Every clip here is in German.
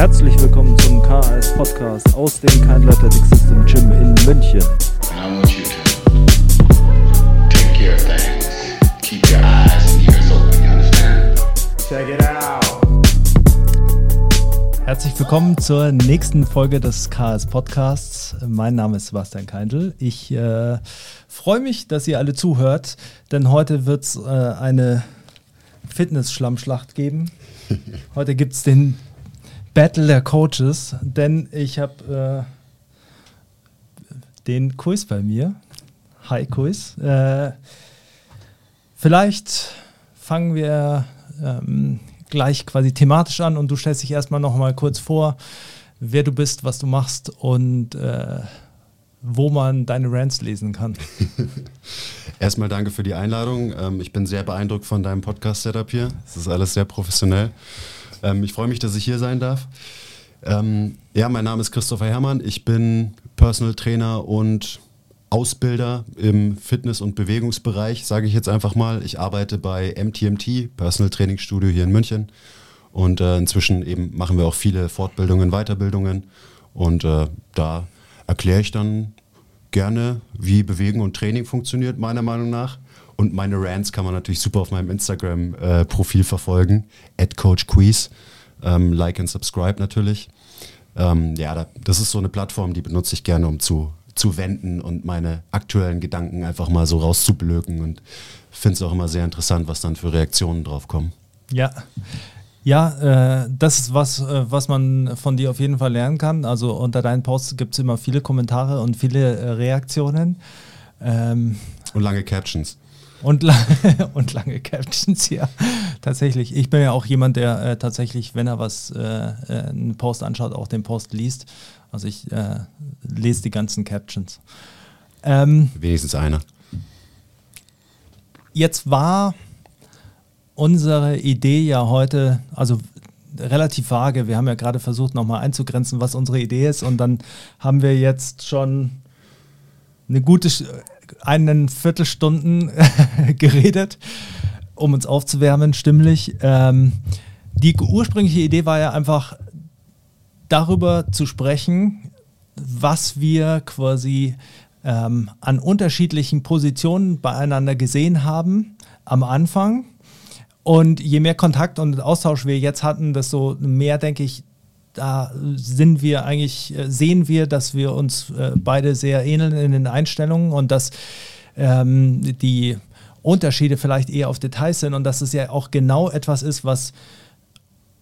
Herzlich willkommen zum KAS Podcast aus dem Kind Athletic System Gym in München. Herzlich willkommen zur nächsten Folge des KS Podcasts. Mein Name ist Sebastian Keindl. Ich äh, freue mich, dass ihr alle zuhört, denn heute wird es äh, eine Fitness-Schlammschlacht geben. Heute gibt es den Battle der Coaches, denn ich habe äh, den Quiz bei mir. Hi Quiz. Äh, vielleicht fangen wir ähm, gleich quasi thematisch an und du stellst dich erstmal noch mal kurz vor, wer du bist, was du machst und äh, wo man deine Rants lesen kann. Erstmal danke für die Einladung. Ähm, ich bin sehr beeindruckt von deinem Podcast-Setup hier. Es ist alles sehr professionell. Ähm, ich freue mich, dass ich hier sein darf. Ähm, ja, mein Name ist Christopher Herrmann. Ich bin Personal Trainer und Ausbilder im Fitness- und Bewegungsbereich, sage ich jetzt einfach mal. Ich arbeite bei MTMT, Personal Training Studio hier in München. Und äh, inzwischen eben machen wir auch viele Fortbildungen, Weiterbildungen. Und äh, da erkläre ich dann gerne, wie Bewegen und Training funktioniert, meiner Meinung nach. Und meine Rants kann man natürlich super auf meinem Instagram-Profil äh, verfolgen, at CoachQuiz. Ähm, like and subscribe natürlich. Ähm, ja, da, das ist so eine Plattform, die benutze ich gerne, um zu, zu wenden und meine aktuellen Gedanken einfach mal so rauszublöken. Und finde es auch immer sehr interessant, was dann für Reaktionen drauf kommen. Ja. Ja, äh, das ist was, äh, was man von dir auf jeden Fall lernen kann. Also unter deinen Posts gibt es immer viele Kommentare und viele äh, Reaktionen. Ähm, und lange Captions. Und, la und lange Captions, ja. Tatsächlich. Ich bin ja auch jemand, der äh, tatsächlich, wenn er was, äh, äh, einen Post anschaut, auch den Post liest. Also ich äh, lese die ganzen Captions. Ähm, Wenigstens einer. Jetzt war unsere Idee ja heute, also relativ vage. Wir haben ja gerade versucht, nochmal einzugrenzen, was unsere Idee ist. Und dann haben wir jetzt schon eine gute einen Viertelstunden geredet, um uns aufzuwärmen, stimmlich. Ähm, die ursprüngliche Idee war ja einfach darüber zu sprechen, was wir quasi ähm, an unterschiedlichen Positionen beieinander gesehen haben am Anfang. Und je mehr Kontakt und Austausch wir jetzt hatten, desto mehr, denke ich, da sind wir eigentlich, äh, sehen wir, dass wir uns äh, beide sehr ähneln in den Einstellungen und dass ähm, die Unterschiede vielleicht eher auf Details sind und dass es ja auch genau etwas ist, was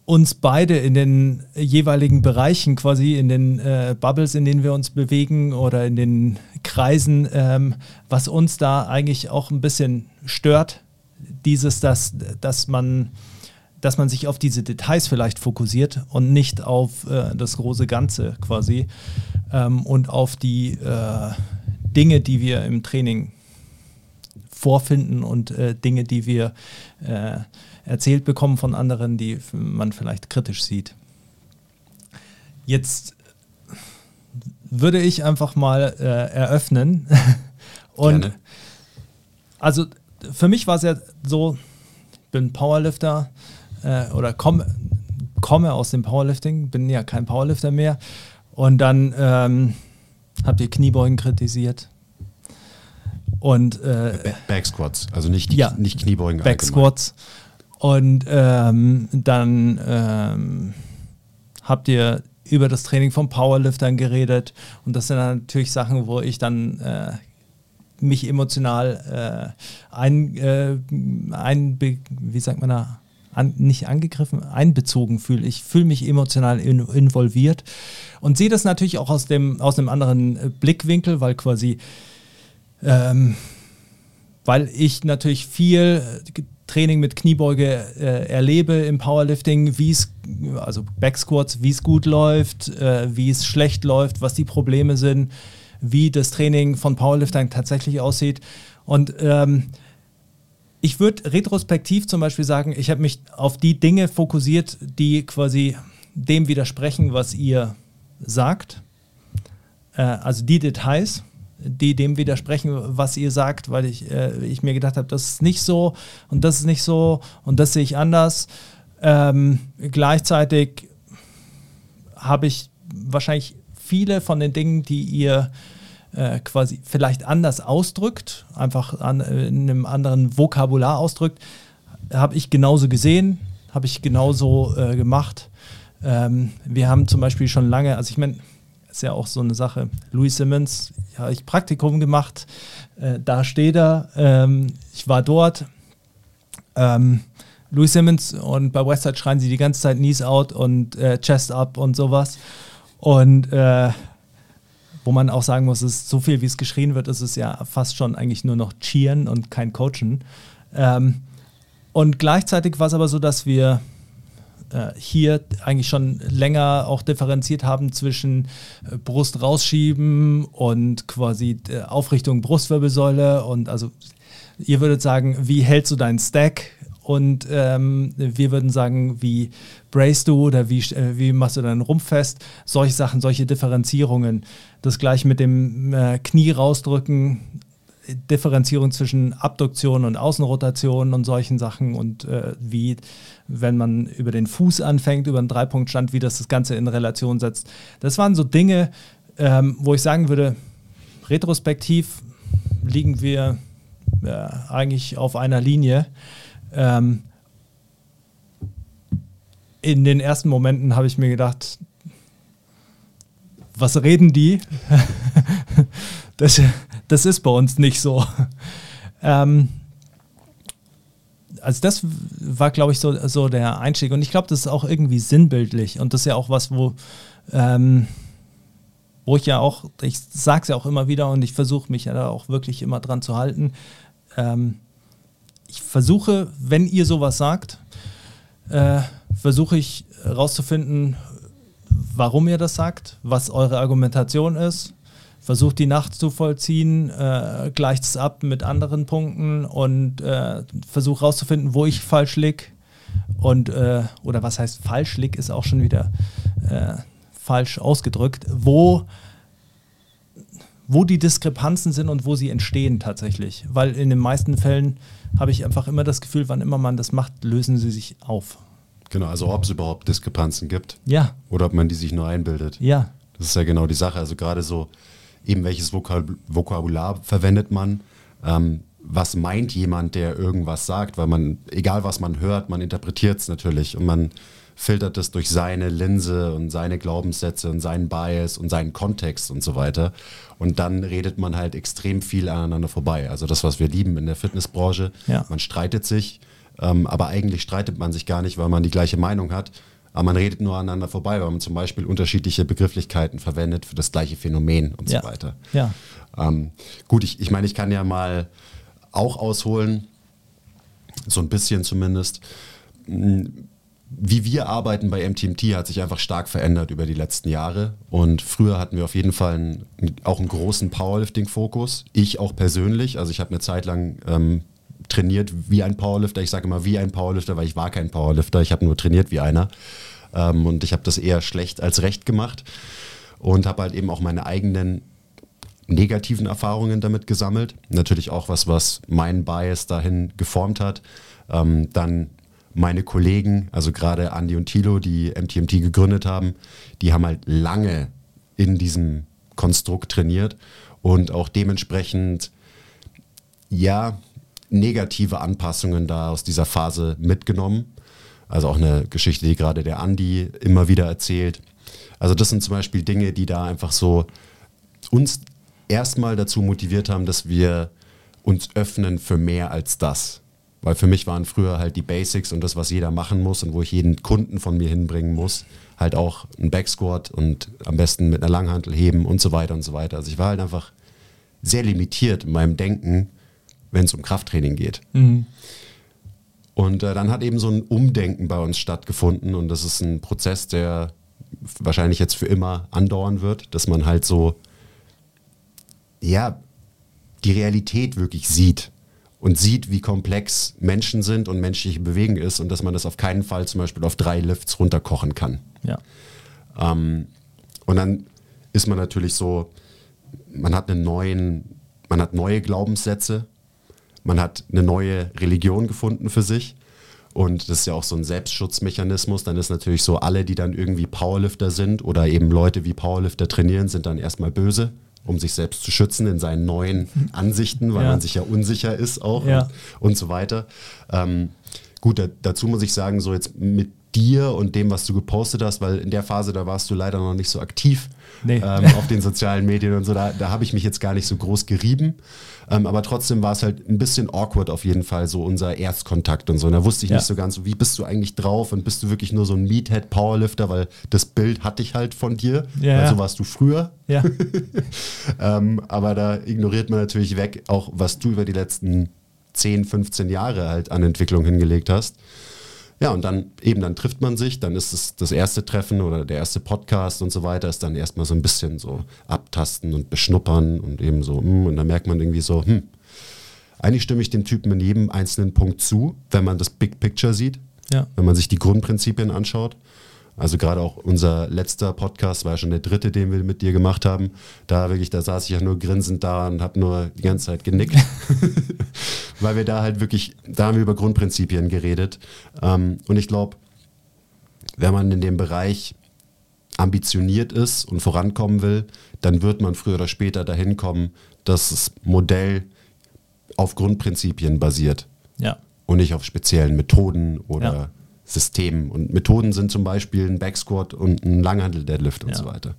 uns beide in den jeweiligen Bereichen, quasi in den äh, Bubbles, in denen wir uns bewegen oder in den Kreisen, ähm, was uns da eigentlich auch ein bisschen stört, dieses, dass, dass man dass man sich auf diese Details vielleicht fokussiert und nicht auf äh, das große Ganze quasi ähm, und auf die äh, Dinge, die wir im Training vorfinden und äh, Dinge, die wir äh, erzählt bekommen von anderen, die man vielleicht kritisch sieht. Jetzt würde ich einfach mal äh, eröffnen und Gerne. also für mich war es ja so, ich bin Powerlifter, äh, oder komme, komme aus dem Powerlifting, bin ja kein Powerlifter mehr. Und dann ähm, habt ihr Kniebeugen kritisiert. Und äh, Backsquats, also nicht, ja, nicht Kniebeugen. Backsquats. Und ähm, dann ähm, habt ihr über das Training von Powerliftern geredet. Und das sind natürlich Sachen, wo ich dann äh, mich emotional äh, ein, äh, ein, wie sagt man da, an, nicht angegriffen, einbezogen fühle. Ich fühle mich emotional in, involviert und sehe das natürlich auch aus dem, aus einem anderen äh, Blickwinkel, weil quasi, ähm, weil ich natürlich viel äh, Training mit Kniebeuge äh, erlebe im Powerlifting, wie es, also Backsquats, wie es gut läuft, äh, wie es schlecht läuft, was die Probleme sind, wie das Training von Powerliftern tatsächlich aussieht. Und ähm, ich würde retrospektiv zum Beispiel sagen, ich habe mich auf die Dinge fokussiert, die quasi dem widersprechen, was ihr sagt. Äh, also die Details, die dem widersprechen, was ihr sagt, weil ich, äh, ich mir gedacht habe, das ist nicht so und das ist nicht so und das sehe ich anders. Ähm, gleichzeitig habe ich wahrscheinlich viele von den Dingen, die ihr äh, quasi vielleicht anders ausdrückt, einfach an, äh, in einem anderen Vokabular ausdrückt, habe ich genauso gesehen, habe ich genauso äh, gemacht. Ähm, wir haben zum Beispiel schon lange, also ich meine, ist ja auch so eine Sache, Louis Simmons, ja, ich Praktikum gemacht, äh, da steht er, ähm, ich war dort. Ähm, Louis Simmons und bei Westside schreien sie die ganze Zeit Knees out und äh, Chest up und sowas. Und äh, wo man auch sagen muss, es ist so viel, wie es geschrien wird, ist es ja fast schon eigentlich nur noch Cheeren und kein Coachen. Ähm, und gleichzeitig war es aber so, dass wir äh, hier eigentlich schon länger auch differenziert haben zwischen äh, Brust rausschieben und quasi äh, Aufrichtung Brustwirbelsäule und also ihr würdet sagen, wie hältst du deinen Stack? Und ähm, wir würden sagen, wie brace du oder wie, äh, wie machst du deinen Rumpf fest? Solche Sachen, solche Differenzierungen. Das gleiche mit dem äh, Knie rausdrücken, Differenzierung zwischen Abduktion und Außenrotation und solchen Sachen und äh, wie, wenn man über den Fuß anfängt, über einen Dreipunktstand, wie das das Ganze in Relation setzt. Das waren so Dinge, ähm, wo ich sagen würde, retrospektiv liegen wir äh, eigentlich auf einer Linie. Ähm, in den ersten Momenten habe ich mir gedacht, was reden die? das, das ist bei uns nicht so. Ähm, also das war, glaube ich, so, so der Einstieg. Und ich glaube, das ist auch irgendwie sinnbildlich. Und das ist ja auch was, wo, ähm, wo ich ja auch, ich sage es ja auch immer wieder und ich versuche mich ja da auch wirklich immer dran zu halten. Ähm, ich versuche, wenn ihr sowas sagt, äh, versuche ich herauszufinden, warum ihr das sagt, was eure Argumentation ist. Versucht die Nacht zu vollziehen, äh, gleicht es ab mit anderen Punkten und äh, versucht herauszufinden, wo ich falsch lieg. Und, äh, oder was heißt falsch lieg, ist auch schon wieder äh, falsch ausgedrückt, wo wo die Diskrepanzen sind und wo sie entstehen tatsächlich. Weil in den meisten Fällen habe ich einfach immer das Gefühl, wann immer man das macht, lösen sie sich auf. Genau, also ob es überhaupt Diskrepanzen gibt. Ja. Oder ob man die sich nur einbildet. Ja. Das ist ja genau die Sache. Also gerade so, eben welches Vokab Vokabular verwendet man. Ähm, was meint jemand, der irgendwas sagt? Weil man, egal was man hört, man interpretiert es natürlich und man filtert es durch seine Linse und seine Glaubenssätze und seinen Bias und seinen Kontext und so weiter. Und dann redet man halt extrem viel aneinander vorbei. Also das, was wir lieben in der Fitnessbranche. Ja. Man streitet sich, ähm, aber eigentlich streitet man sich gar nicht, weil man die gleiche Meinung hat. Aber man redet nur aneinander vorbei, weil man zum Beispiel unterschiedliche Begrifflichkeiten verwendet für das gleiche Phänomen und Ja. so weiter. Ja. Ähm, gut, ich, ich meine, ich kann ja mal auch ausholen, so ein bisschen zumindest. Wie wir arbeiten bei MTMT hat sich einfach stark verändert über die letzten Jahre. Und früher hatten wir auf jeden Fall einen, auch einen großen Powerlifting-Fokus. Ich auch persönlich. Also ich habe eine Zeit lang ähm, trainiert wie ein Powerlifter. Ich sage immer wie ein Powerlifter, weil ich war kein Powerlifter. Ich habe nur trainiert wie einer. Ähm, und ich habe das eher schlecht als recht gemacht. Und habe halt eben auch meine eigenen negativen Erfahrungen damit gesammelt. Natürlich auch was, was mein Bias dahin geformt hat. Ähm, dann meine Kollegen, also gerade Andy und Thilo, die MTMT gegründet haben, die haben halt lange in diesem Konstrukt trainiert und auch dementsprechend, ja, negative Anpassungen da aus dieser Phase mitgenommen. Also auch eine Geschichte, die gerade der Andy immer wieder erzählt. Also das sind zum Beispiel Dinge, die da einfach so uns erstmal dazu motiviert haben, dass wir uns öffnen für mehr als das. Weil für mich waren früher halt die Basics und das, was jeder machen muss und wo ich jeden Kunden von mir hinbringen muss, halt auch ein Backsquat und am besten mit einer Langhantel heben und so weiter und so weiter. Also ich war halt einfach sehr limitiert in meinem Denken, wenn es um Krafttraining geht. Und äh, dann hat eben so ein Umdenken bei uns stattgefunden und das ist ein Prozess, der wahrscheinlich jetzt für immer andauern wird, dass man halt so, ja, die Realität wirklich sieht und sieht, wie komplex Menschen sind und menschliche Bewegung ist und dass man das auf keinen Fall zum Beispiel auf drei Lifts runterkochen kann. Ja. Ähm, und dann ist man natürlich so, man hat einen neuen, man hat neue Glaubenssätze, man hat eine neue Religion gefunden für sich Und das ist ja auch so ein Selbstschutzmechanismus. Dann ist natürlich so, alle, die dann irgendwie Powerlifter sind oder eben Leute wie Powerlifter trainieren, sind dann erstmal böse, um sich selbst zu schützen in seinen neuen Ansichten, weil Ja. man sich ja unsicher ist auch Ja. und, und so weiter. Ähm, gut, da, dazu muss ich sagen, so jetzt mit dir und dem, was du gepostet hast, weil in der Phase, da warst du leider noch nicht so aktiv Nee. ähm, auf den sozialen Medien und so, da, da habe ich mich jetzt gar nicht so groß gerieben. Ähm, aber trotzdem war es halt ein bisschen awkward auf jeden Fall, so unser Erstkontakt und so. Und da wusste ich Ja. nicht so ganz, so, wie bist du eigentlich drauf und bist du wirklich nur so ein Meathead-Powerlifter, weil das Bild hatte ich halt von dir, Ja, weil so warst du früher. Ja, Ähm, aber da ignoriert man natürlich weg, auch was du über die letzten 10, 15 Jahre halt an Entwicklung hingelegt hast. Ja, und dann eben, dann trifft man sich, dann ist es das erste Treffen oder der erste Podcast und so weiter, ist dann erstmal so ein bisschen so abtasten und beschnuppern und eben so, hm, und dann merkt man irgendwie so, hm, eigentlich stimme ich dem Typen in jedem einzelnen Punkt zu, wenn man das Big Picture sieht, ja, wenn man sich die Grundprinzipien anschaut. Also gerade auch unser letzter Podcast war ja schon der dritte, den wir mit dir gemacht haben. Da wirklich, da saß ich ja nur grinsend da und habe nur die ganze Zeit genickt. Weil wir da halt wirklich, da haben wir über Grundprinzipien geredet. Ähm, und ich glaube, wenn man in dem Bereich ambitioniert ist und vorankommen will, dann wird man früher oder später dahin kommen, dass das Modell auf Grundprinzipien basiert ja, und nicht auf speziellen Methoden oder Ja. Systemen. Und Methoden sind zum Beispiel ein Backsquat und ein Langhandel-Deadlift und Ja. so weiter.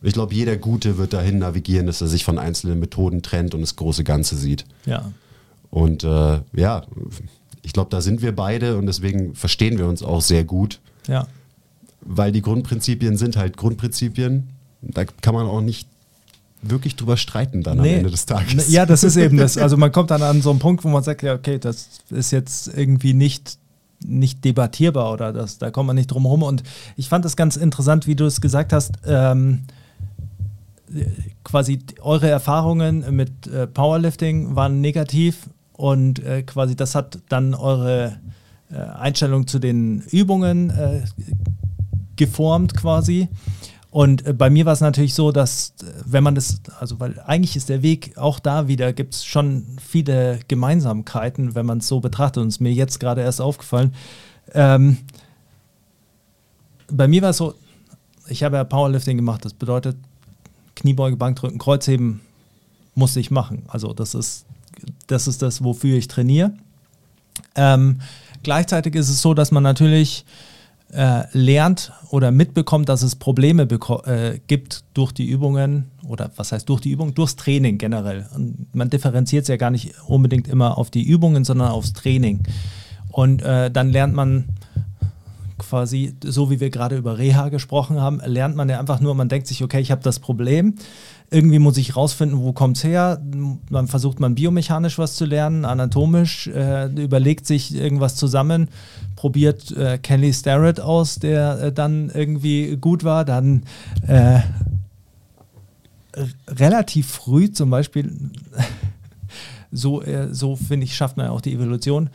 Und ich glaube, jeder Gute wird dahin navigieren, dass er sich von einzelnen Methoden trennt und das große Ganze sieht. ja, Und äh, ja, ich glaube, da sind wir beide und deswegen verstehen wir uns auch sehr gut, ja. weil die Grundprinzipien sind halt Grundprinzipien. Da kann man auch nicht wirklich drüber streiten dann am Ende des Tages. Ja, das ist eben das. Also man kommt dann an so einen Punkt, wo man sagt, ja, okay, das ist jetzt irgendwie nicht, nicht debattierbar oder das, da kommt man nicht drum herum. Und ich fand das ganz interessant, wie du es gesagt hast. Ähm, äh, quasi eure Erfahrungen mit äh, Powerlifting waren negativ und äh, quasi das hat dann eure äh, Einstellung zu den Übungen äh, geformt quasi. Und äh, bei mir war es natürlich so, dass äh, wenn man das, also weil eigentlich ist der Weg auch da wieder, gibt es schon viele Gemeinsamkeiten, wenn man es so betrachtet. Und es ist mir jetzt gerade erst aufgefallen. Ähm, bei mir war es so, ich habe ja Powerlifting gemacht, das bedeutet Kniebeuge, Bankdrücken, Kreuzheben musste ich machen. Also das ist das, ist das wofür ich trainiere. Ähm, gleichzeitig ist es so, dass man natürlich äh, lernt oder mitbekommt, dass es Probleme äh, gibt durch die Übungen oder was heißt durch die Übung, durchs Training generell. Und man differenziert es ja gar nicht unbedingt immer auf die Übungen, sondern aufs Training. Und äh, dann lernt man quasi, so wie wir gerade über Reha gesprochen haben, lernt man ja einfach nur, man denkt sich, okay, ich habe das Problem, irgendwie muss ich rausfinden, wo kommt es her. Dann versucht man biomechanisch was zu lernen, anatomisch, äh, überlegt sich irgendwas zusammen, probiert äh, Kelly Starrett aus, der äh, dann irgendwie gut war, dann äh, relativ früh zum Beispiel, so, äh, so finde ich, schafft man ja auch die Evolution.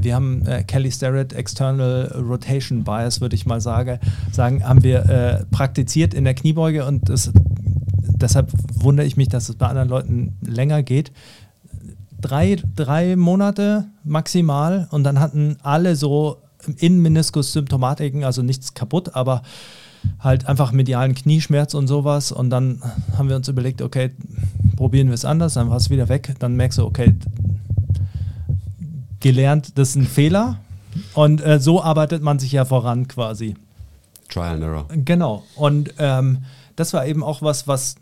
Wir haben äh, Kelly Starrett External Rotation Bias, würde ich mal sage, sagen, haben wir äh, praktiziert in der Kniebeuge und das, deshalb wundere ich mich, dass es bei anderen Leuten länger geht. Drei, drei Monate maximal und dann hatten alle so Innenmeniskus-Symptomatiken, also nichts kaputt, aber halt einfach medialen Knieschmerz und sowas. Und dann haben wir uns überlegt, okay, probieren wir es anders, dann war es wieder weg. Dann merkst du, okay, gelernt, das ist ein Fehler. Und äh, so arbeitet man sich ja voran quasi. Trial and Error. Genau. Und ähm, das war eben auch was, was,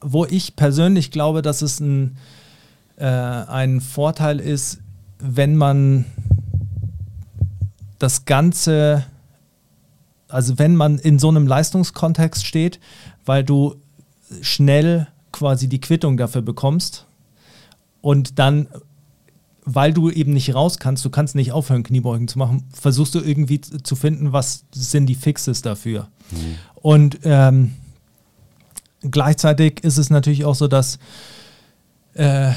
wo ich persönlich glaube, dass es ein, äh, ein Vorteil ist, wenn man das Ganze, also wenn man in so einem Leistungskontext steht, weil du schnell quasi die Quittung dafür bekommst und dann weil du eben nicht raus kannst, du kannst nicht aufhören, Kniebeugen zu machen, versuchst du irgendwie zu finden, was sind die Fixes dafür. Und ähm, gleichzeitig ist es natürlich auch so, dass äh,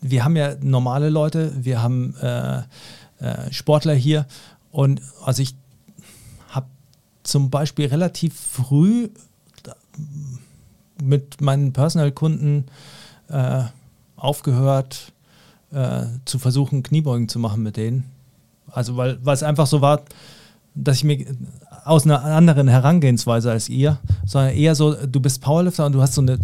wir haben ja normale Leute, wir haben äh, äh, Sportler hier und also ich habe zum Beispiel relativ früh mit meinen Personal-Kunden äh, aufgehört äh, zu versuchen, Kniebeugen zu machen mit denen. Also weil, weil es einfach so war, dass ich mir aus einer anderen Herangehensweise als ihr, sondern eher so, du bist Powerlifter und du hast so eine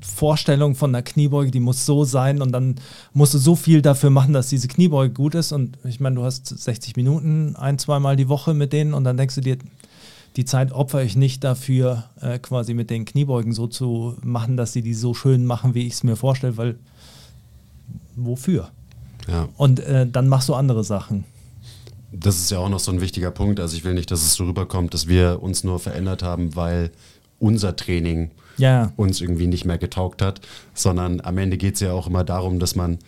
Vorstellung von einer Kniebeuge, die muss so sein und dann musst du so viel dafür machen, dass diese Kniebeuge gut ist. Und ich meine, du hast 60 Minuten ein, zweimal die Woche mit denen und dann denkst du dir, die Zeit opfere ich nicht dafür, äh, quasi mit den Kniebeugen so zu machen, dass sie die so schön machen, wie ich es mir vorstelle, weil wofür? Ja. Und äh, dann machst du andere Sachen. Das ist ja auch noch so ein wichtiger Punkt. Also ich will nicht, dass es so rüberkommt, dass wir uns nur verändert haben, weil unser Training Ja, uns irgendwie nicht mehr getaugt hat, sondern am Ende geht es ja auch immer darum, dass man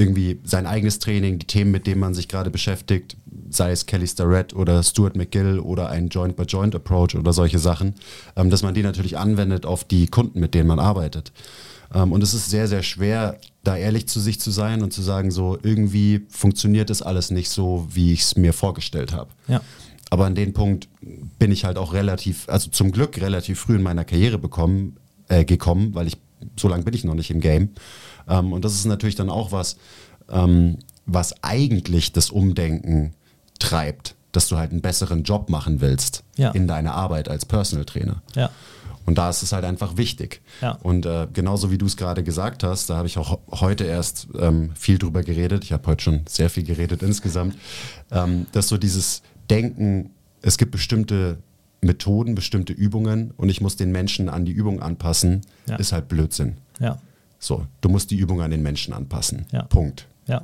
irgendwie sein eigenes Training, die Themen, mit denen man sich gerade beschäftigt, sei es Kelly Starrett oder Stuart McGill oder ein Joint-by-Joint-Approach oder solche Sachen, ähm, dass man die natürlich anwendet auf die Kunden, mit denen man arbeitet. Ähm, und es ist sehr, sehr schwer, da ehrlich zu sich zu sein und zu sagen, so irgendwie funktioniert das alles nicht so, wie ich es mir vorgestellt habe. ja, Aber an den Punkt bin ich halt auch relativ, also zum Glück relativ früh in meiner Karriere bekommen, äh, gekommen, weil ich, so lange bin ich noch nicht im Game. Ähm, und das ist natürlich dann auch was, ähm, was eigentlich das Umdenken treibt, dass du halt einen besseren Job machen willst Ja. in deiner Arbeit als Personal Trainer. ja, Und da ist es halt einfach wichtig. Ja. Und äh, genauso wie du es gerade gesagt hast, da habe ich auch heute erst ähm, viel drüber geredet. Ich habe heute schon sehr viel geredet insgesamt, ähm, dass so dieses Denken, es gibt bestimmte Methoden, bestimmte Übungen und ich muss den Menschen an die Übung anpassen, Ja. ist halt Blödsinn. ja, So, du musst die Übung an den Menschen anpassen. Ja. Punkt. ja,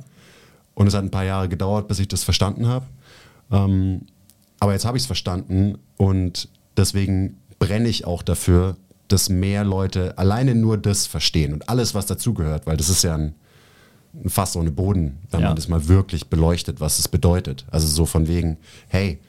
Und es hat ein paar Jahre gedauert, bis ich das verstanden habe. Ähm, aber jetzt habe ich es verstanden und deswegen brenne ich auch dafür, dass mehr Leute alleine nur das verstehen und alles, was dazugehört, weil das ist ja ein, ein Fass ohne Boden, wenn Ja. man das mal wirklich beleuchtet, was es bedeutet. Also so von wegen, hey,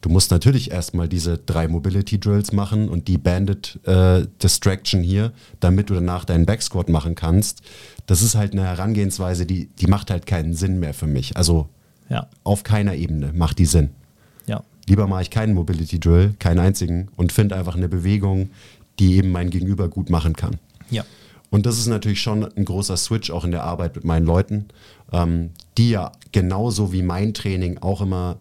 du musst natürlich erstmal diese drei Mobility Drills machen und die Bandit äh, Distraction hier, damit du danach deinen Backsquat machen kannst. Das ist halt eine Herangehensweise, die, die macht halt keinen Sinn mehr für mich. Also ja, auf keiner Ebene macht die Sinn. ja, Lieber mache ich keinen Mobility Drill, keinen einzigen und finde einfach eine Bewegung, die eben mein Gegenüber gut machen kann. ja, Und das ist natürlich schon ein großer Switch auch in der Arbeit mit meinen Leuten, ähm, die ja genauso wie mein Training auch immer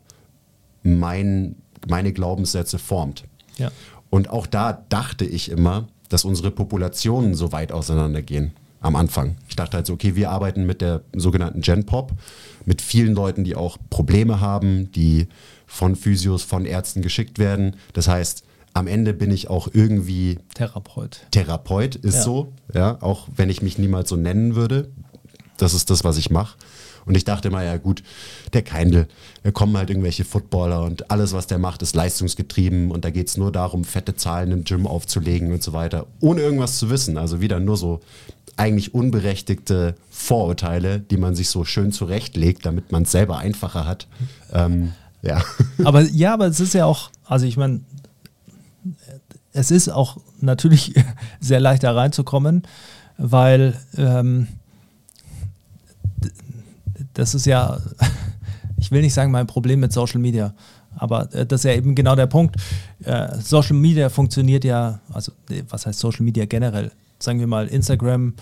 mein, meine Glaubenssätze formt. ja, Und auch da dachte ich immer, dass unsere Populationen so weit auseinandergehen am Anfang. Ich dachte halt so, okay, wir arbeiten mit der sogenannten Gen Pop, mit vielen Leuten, die auch Probleme haben, die von Physios, von Ärzten geschickt werden. Das heißt, am Ende bin ich auch irgendwie Therapeut. Therapeut, ist Ja. so, ja, auch wenn ich mich niemals so nennen würde. Das ist das, was ich mache. Und ich dachte immer, ja gut, der Keindl, da kommen halt irgendwelche Footballer und alles, was der macht, ist leistungsgetrieben und da geht es nur darum, fette Zahlen im Gym aufzulegen und so weiter, ohne irgendwas zu wissen. Also wieder nur so eigentlich unberechtigte Vorurteile, die man sich so schön zurechtlegt, damit man es selber einfacher hat. Ähm, ja. Aber ja, aber es ist ja auch, also ich meine, es ist auch natürlich sehr leicht da reinzukommen, weil ähm, das ist ja, ich will nicht sagen mein Problem mit Social Media, aber äh, das ist ja eben genau der Punkt. Äh, Social Media funktioniert ja, also was heißt Social Media generell? Sagen wir mal Instagram,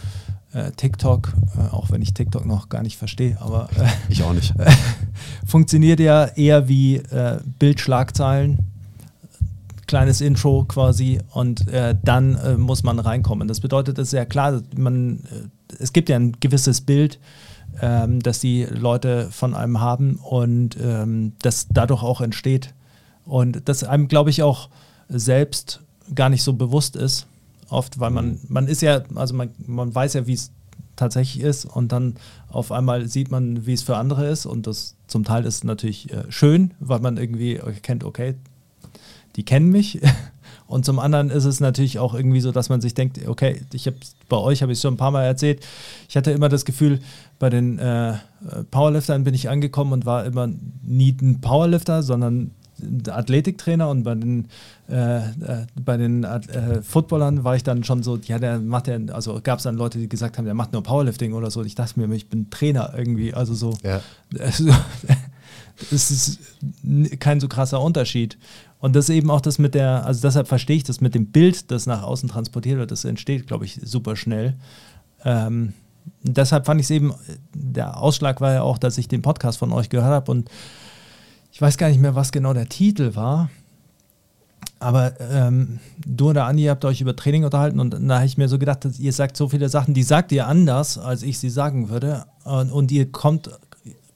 äh, TikTok, auch wenn ich TikTok noch gar nicht verstehe, aber Ich auch nicht. funktioniert ja eher wie Bildschlagzeilen, kleines Intro quasi und dann muss man reinkommen. Das bedeutet, es ist ja klar, man, es gibt ja ein gewisses Bild, ähm, das die Leute von einem haben und ähm, das dadurch auch entsteht und das einem, glaube ich, auch selbst gar nicht so bewusst ist, oft, weil man, man ist ja, also man, man weiß ja, wie es tatsächlich ist und dann auf einmal sieht man, wie es für andere ist und das zum Teil ist natürlich äh, schön, weil man irgendwie erkennt, okay, die kennen mich und zum anderen ist es natürlich auch irgendwie so, dass man sich denkt, okay, ich habe bei euch habe ich schon ein paar Mal erzählt, ich hatte immer das Gefühl, bei den äh, Powerliftern bin ich angekommen und war immer nie ein Powerlifter, sondern ein Athletiktrainer und bei den, äh, äh, bei den äh, Footballern war ich dann schon so, ja, der macht ja, also gab es dann Leute, die gesagt haben, der macht nur Powerlifting oder so. Ich dachte mir, ich bin Trainer irgendwie, also so. Ja. Es ist kein so krasser Unterschied. Und das eben auch das mit der, also deshalb verstehe ich das mit dem Bild, das nach außen transportiert wird, das entsteht, glaube ich, super schnell. Ähm, deshalb fand ich es eben, der Ausschlag war ja auch, dass ich den Podcast von euch gehört habe und ich weiß gar nicht mehr, was genau der Titel war. Aber ähm, du oder Andi habt euch über Training unterhalten und da habe ich mir so gedacht, ihr sagt so viele Sachen, die sagt ihr anders, als ich sie sagen würde. Und, und ihr kommt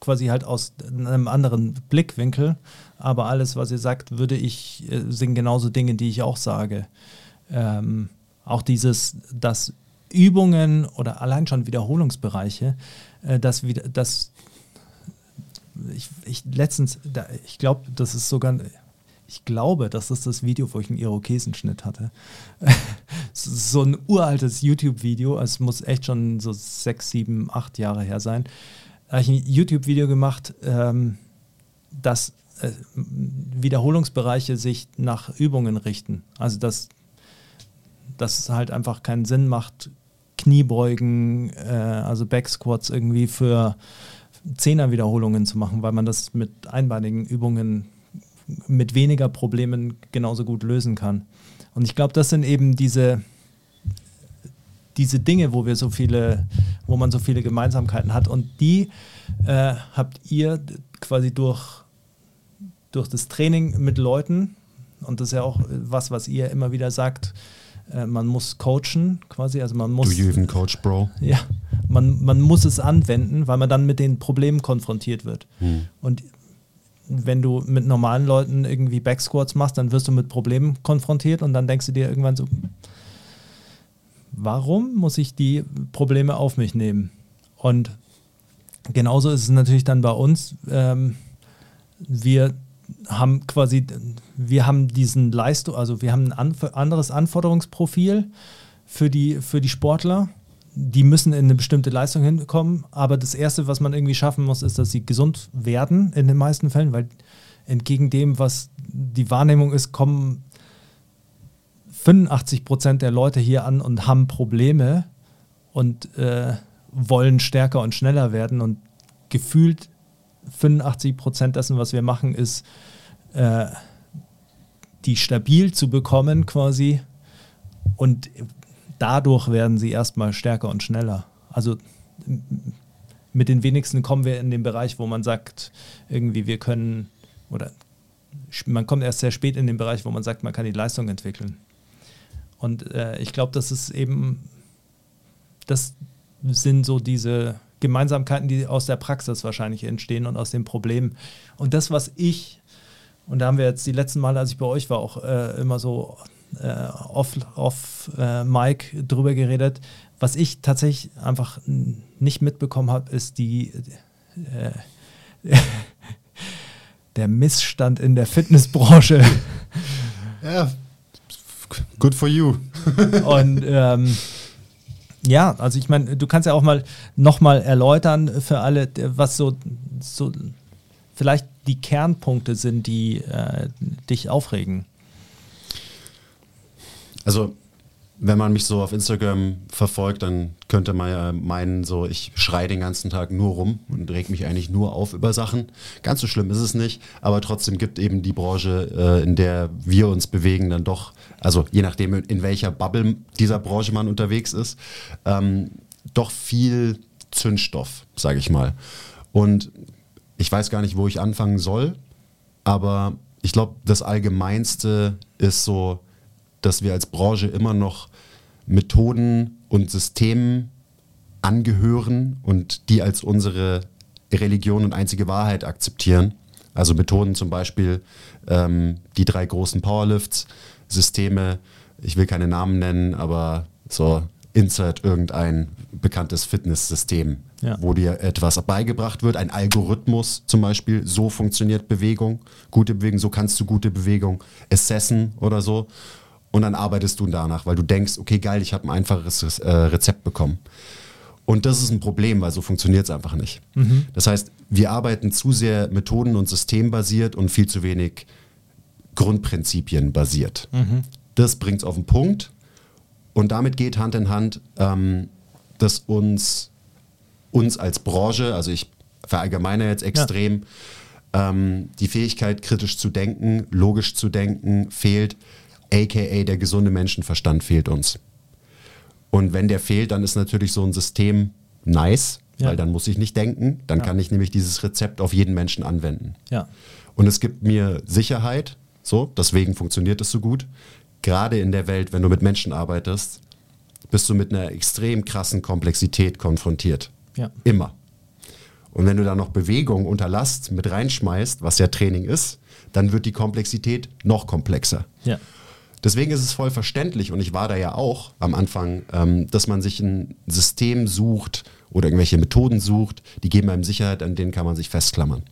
quasi halt aus einem anderen Blickwinkel. Aber alles, was ihr sagt, würde ich, äh, sind genauso Dinge, die ich auch sage. Ähm, auch dieses, dass Übungen oder allein schon Wiederholungsbereiche, äh, dass, wieder, dass ich, ich letztens, da, ich glaube, das ist sogar, ich glaube, das ist das Video, wo ich einen Irokesenschnitt hatte. so ein uraltes YouTube-Video, es muss echt schon so sechs, sieben, acht Jahre her sein. Da habe ich ein YouTube-Video gemacht, ähm, dass äh, Wiederholungsbereiche sich nach Übungen richten. Also dass, dass es halt einfach keinen Sinn macht, Kniebeugen, äh, also Backsquats irgendwie für Zehner-Wiederholungen zu machen, weil man das mit einbeinigen Übungen mit weniger Problemen genauso gut lösen kann. Und ich glaube, das sind eben diese, diese Dinge, wo wir so viele, wo man so viele Gemeinsamkeiten hat. Und die äh, habt ihr quasi durch, durch das Training mit Leuten, und das ist ja auch was, was ihr immer wieder sagt, äh, man muss coachen quasi, also man muss. Do you even coach, Bro? Ja, man, man muss es anwenden, weil man dann mit den Problemen konfrontiert wird. Hm. Und wenn du mit normalen Leuten irgendwie Backsquats machst, dann wirst du mit Problemen konfrontiert und dann denkst du dir irgendwann so, warum muss ich die Probleme auf mich nehmen? Und genauso ist es natürlich dann bei uns. Ähm, wir haben quasi, wir haben diesen Leistung, also wir haben ein anderes Anforderungsprofil für die, für die Sportler die müssen in eine bestimmte Leistung hinkommen, aber das Erste, was man irgendwie schaffen muss, ist, dass sie gesund werden in den meisten Fällen, weil entgegen dem, was die Wahrnehmung ist, kommen 85 Prozent der Leute hier an und haben Probleme und äh, wollen stärker und schneller werden und gefühlt 85 Prozent dessen, was wir machen, ist, äh, die stabil zu bekommen quasi und dadurch werden sie erstmal stärker und schneller. Also mit den wenigsten kommen wir in den Bereich, wo man sagt, irgendwie wir können, oder man kommt erst sehr spät in den Bereich, wo man sagt, man kann die Leistung entwickeln. Und äh, ich glaube, das ist eben, das sind so diese Gemeinsamkeiten, die aus der Praxis wahrscheinlich entstehen und aus den Problemen. Und das, was ich, und da haben wir jetzt die letzten Male, als ich bei euch war, auch äh, immer so äh, off, off äh, Mike drüber geredet. Was ich tatsächlich einfach nicht mitbekommen habe, ist die äh, der Missstand in der Fitnessbranche. Ja, good for you. Und ähm, ja, also ich meine, du kannst ja auch mal nochmal erläutern für alle, was so, so vielleicht die Kernpunkte sind, die äh, dich aufregen. Also, wenn man mich so auf Instagram verfolgt, dann könnte man ja meinen, so ich schreie den ganzen Tag nur rum und reg mich eigentlich nur auf über Sachen. Ganz so schlimm ist es nicht, aber trotzdem gibt eben die Branche, äh, in der wir uns bewegen, dann doch, also je nachdem, in welcher Bubble dieser Branche man unterwegs ist, ähm, doch viel Zündstoff, sage ich mal. Und ich weiß gar nicht, wo ich anfangen soll, aber ich glaube, das Allgemeinste ist so, dass wir als Branche immer noch Methoden und Systemen angehören und die als unsere Religion und einzige Wahrheit akzeptieren. Also Methoden zum Beispiel ähm, die drei großen Powerlifts, Systeme, ich will keine Namen nennen, aber so insert irgendein bekanntes Fitnesssystem, ja. wo dir etwas beigebracht wird, ein Algorithmus zum Beispiel, so funktioniert Bewegung, gute Bewegung, so kannst du gute Bewegung assessen oder so und dann arbeitest du danach, weil du denkst, okay, geil, ich habe ein einfaches äh, Rezept bekommen. Und das ist ein Problem, weil so funktioniert es einfach nicht. Mhm. Das heißt, wir arbeiten zu sehr methoden- und systembasiert und viel zu wenig Grundprinzipien basiert. Mhm. Das bringt es auf den Punkt und damit geht Hand in Hand, ähm, dass uns, uns als Branche, also ich verallgemeine jetzt extrem, ja. ähm, die Fähigkeit, kritisch zu denken, logisch zu denken, fehlt aka der gesunde Menschenverstand fehlt uns. Und wenn der fehlt, dann ist natürlich so ein System nice, Ja. weil dann muss ich nicht denken. Dann Ja. kann ich nämlich dieses Rezept auf jeden Menschen anwenden. Ja. Und es gibt mir Sicherheit, so, deswegen funktioniert es so gut. Gerade in der Welt, wenn du mit Menschen arbeitest, bist du mit einer extrem krassen Komplexität konfrontiert. Ja. Immer. Und wenn du da noch Bewegung unter Last mit reinschmeißt, was ja Training ist, dann wird die Komplexität noch komplexer. Ja. Deswegen ist es voll verständlich, und ich war da ja auch am Anfang, ähm, dass man sich ein System sucht oder irgendwelche Methoden sucht, die geben einem Sicherheit, an denen kann man sich festklammern.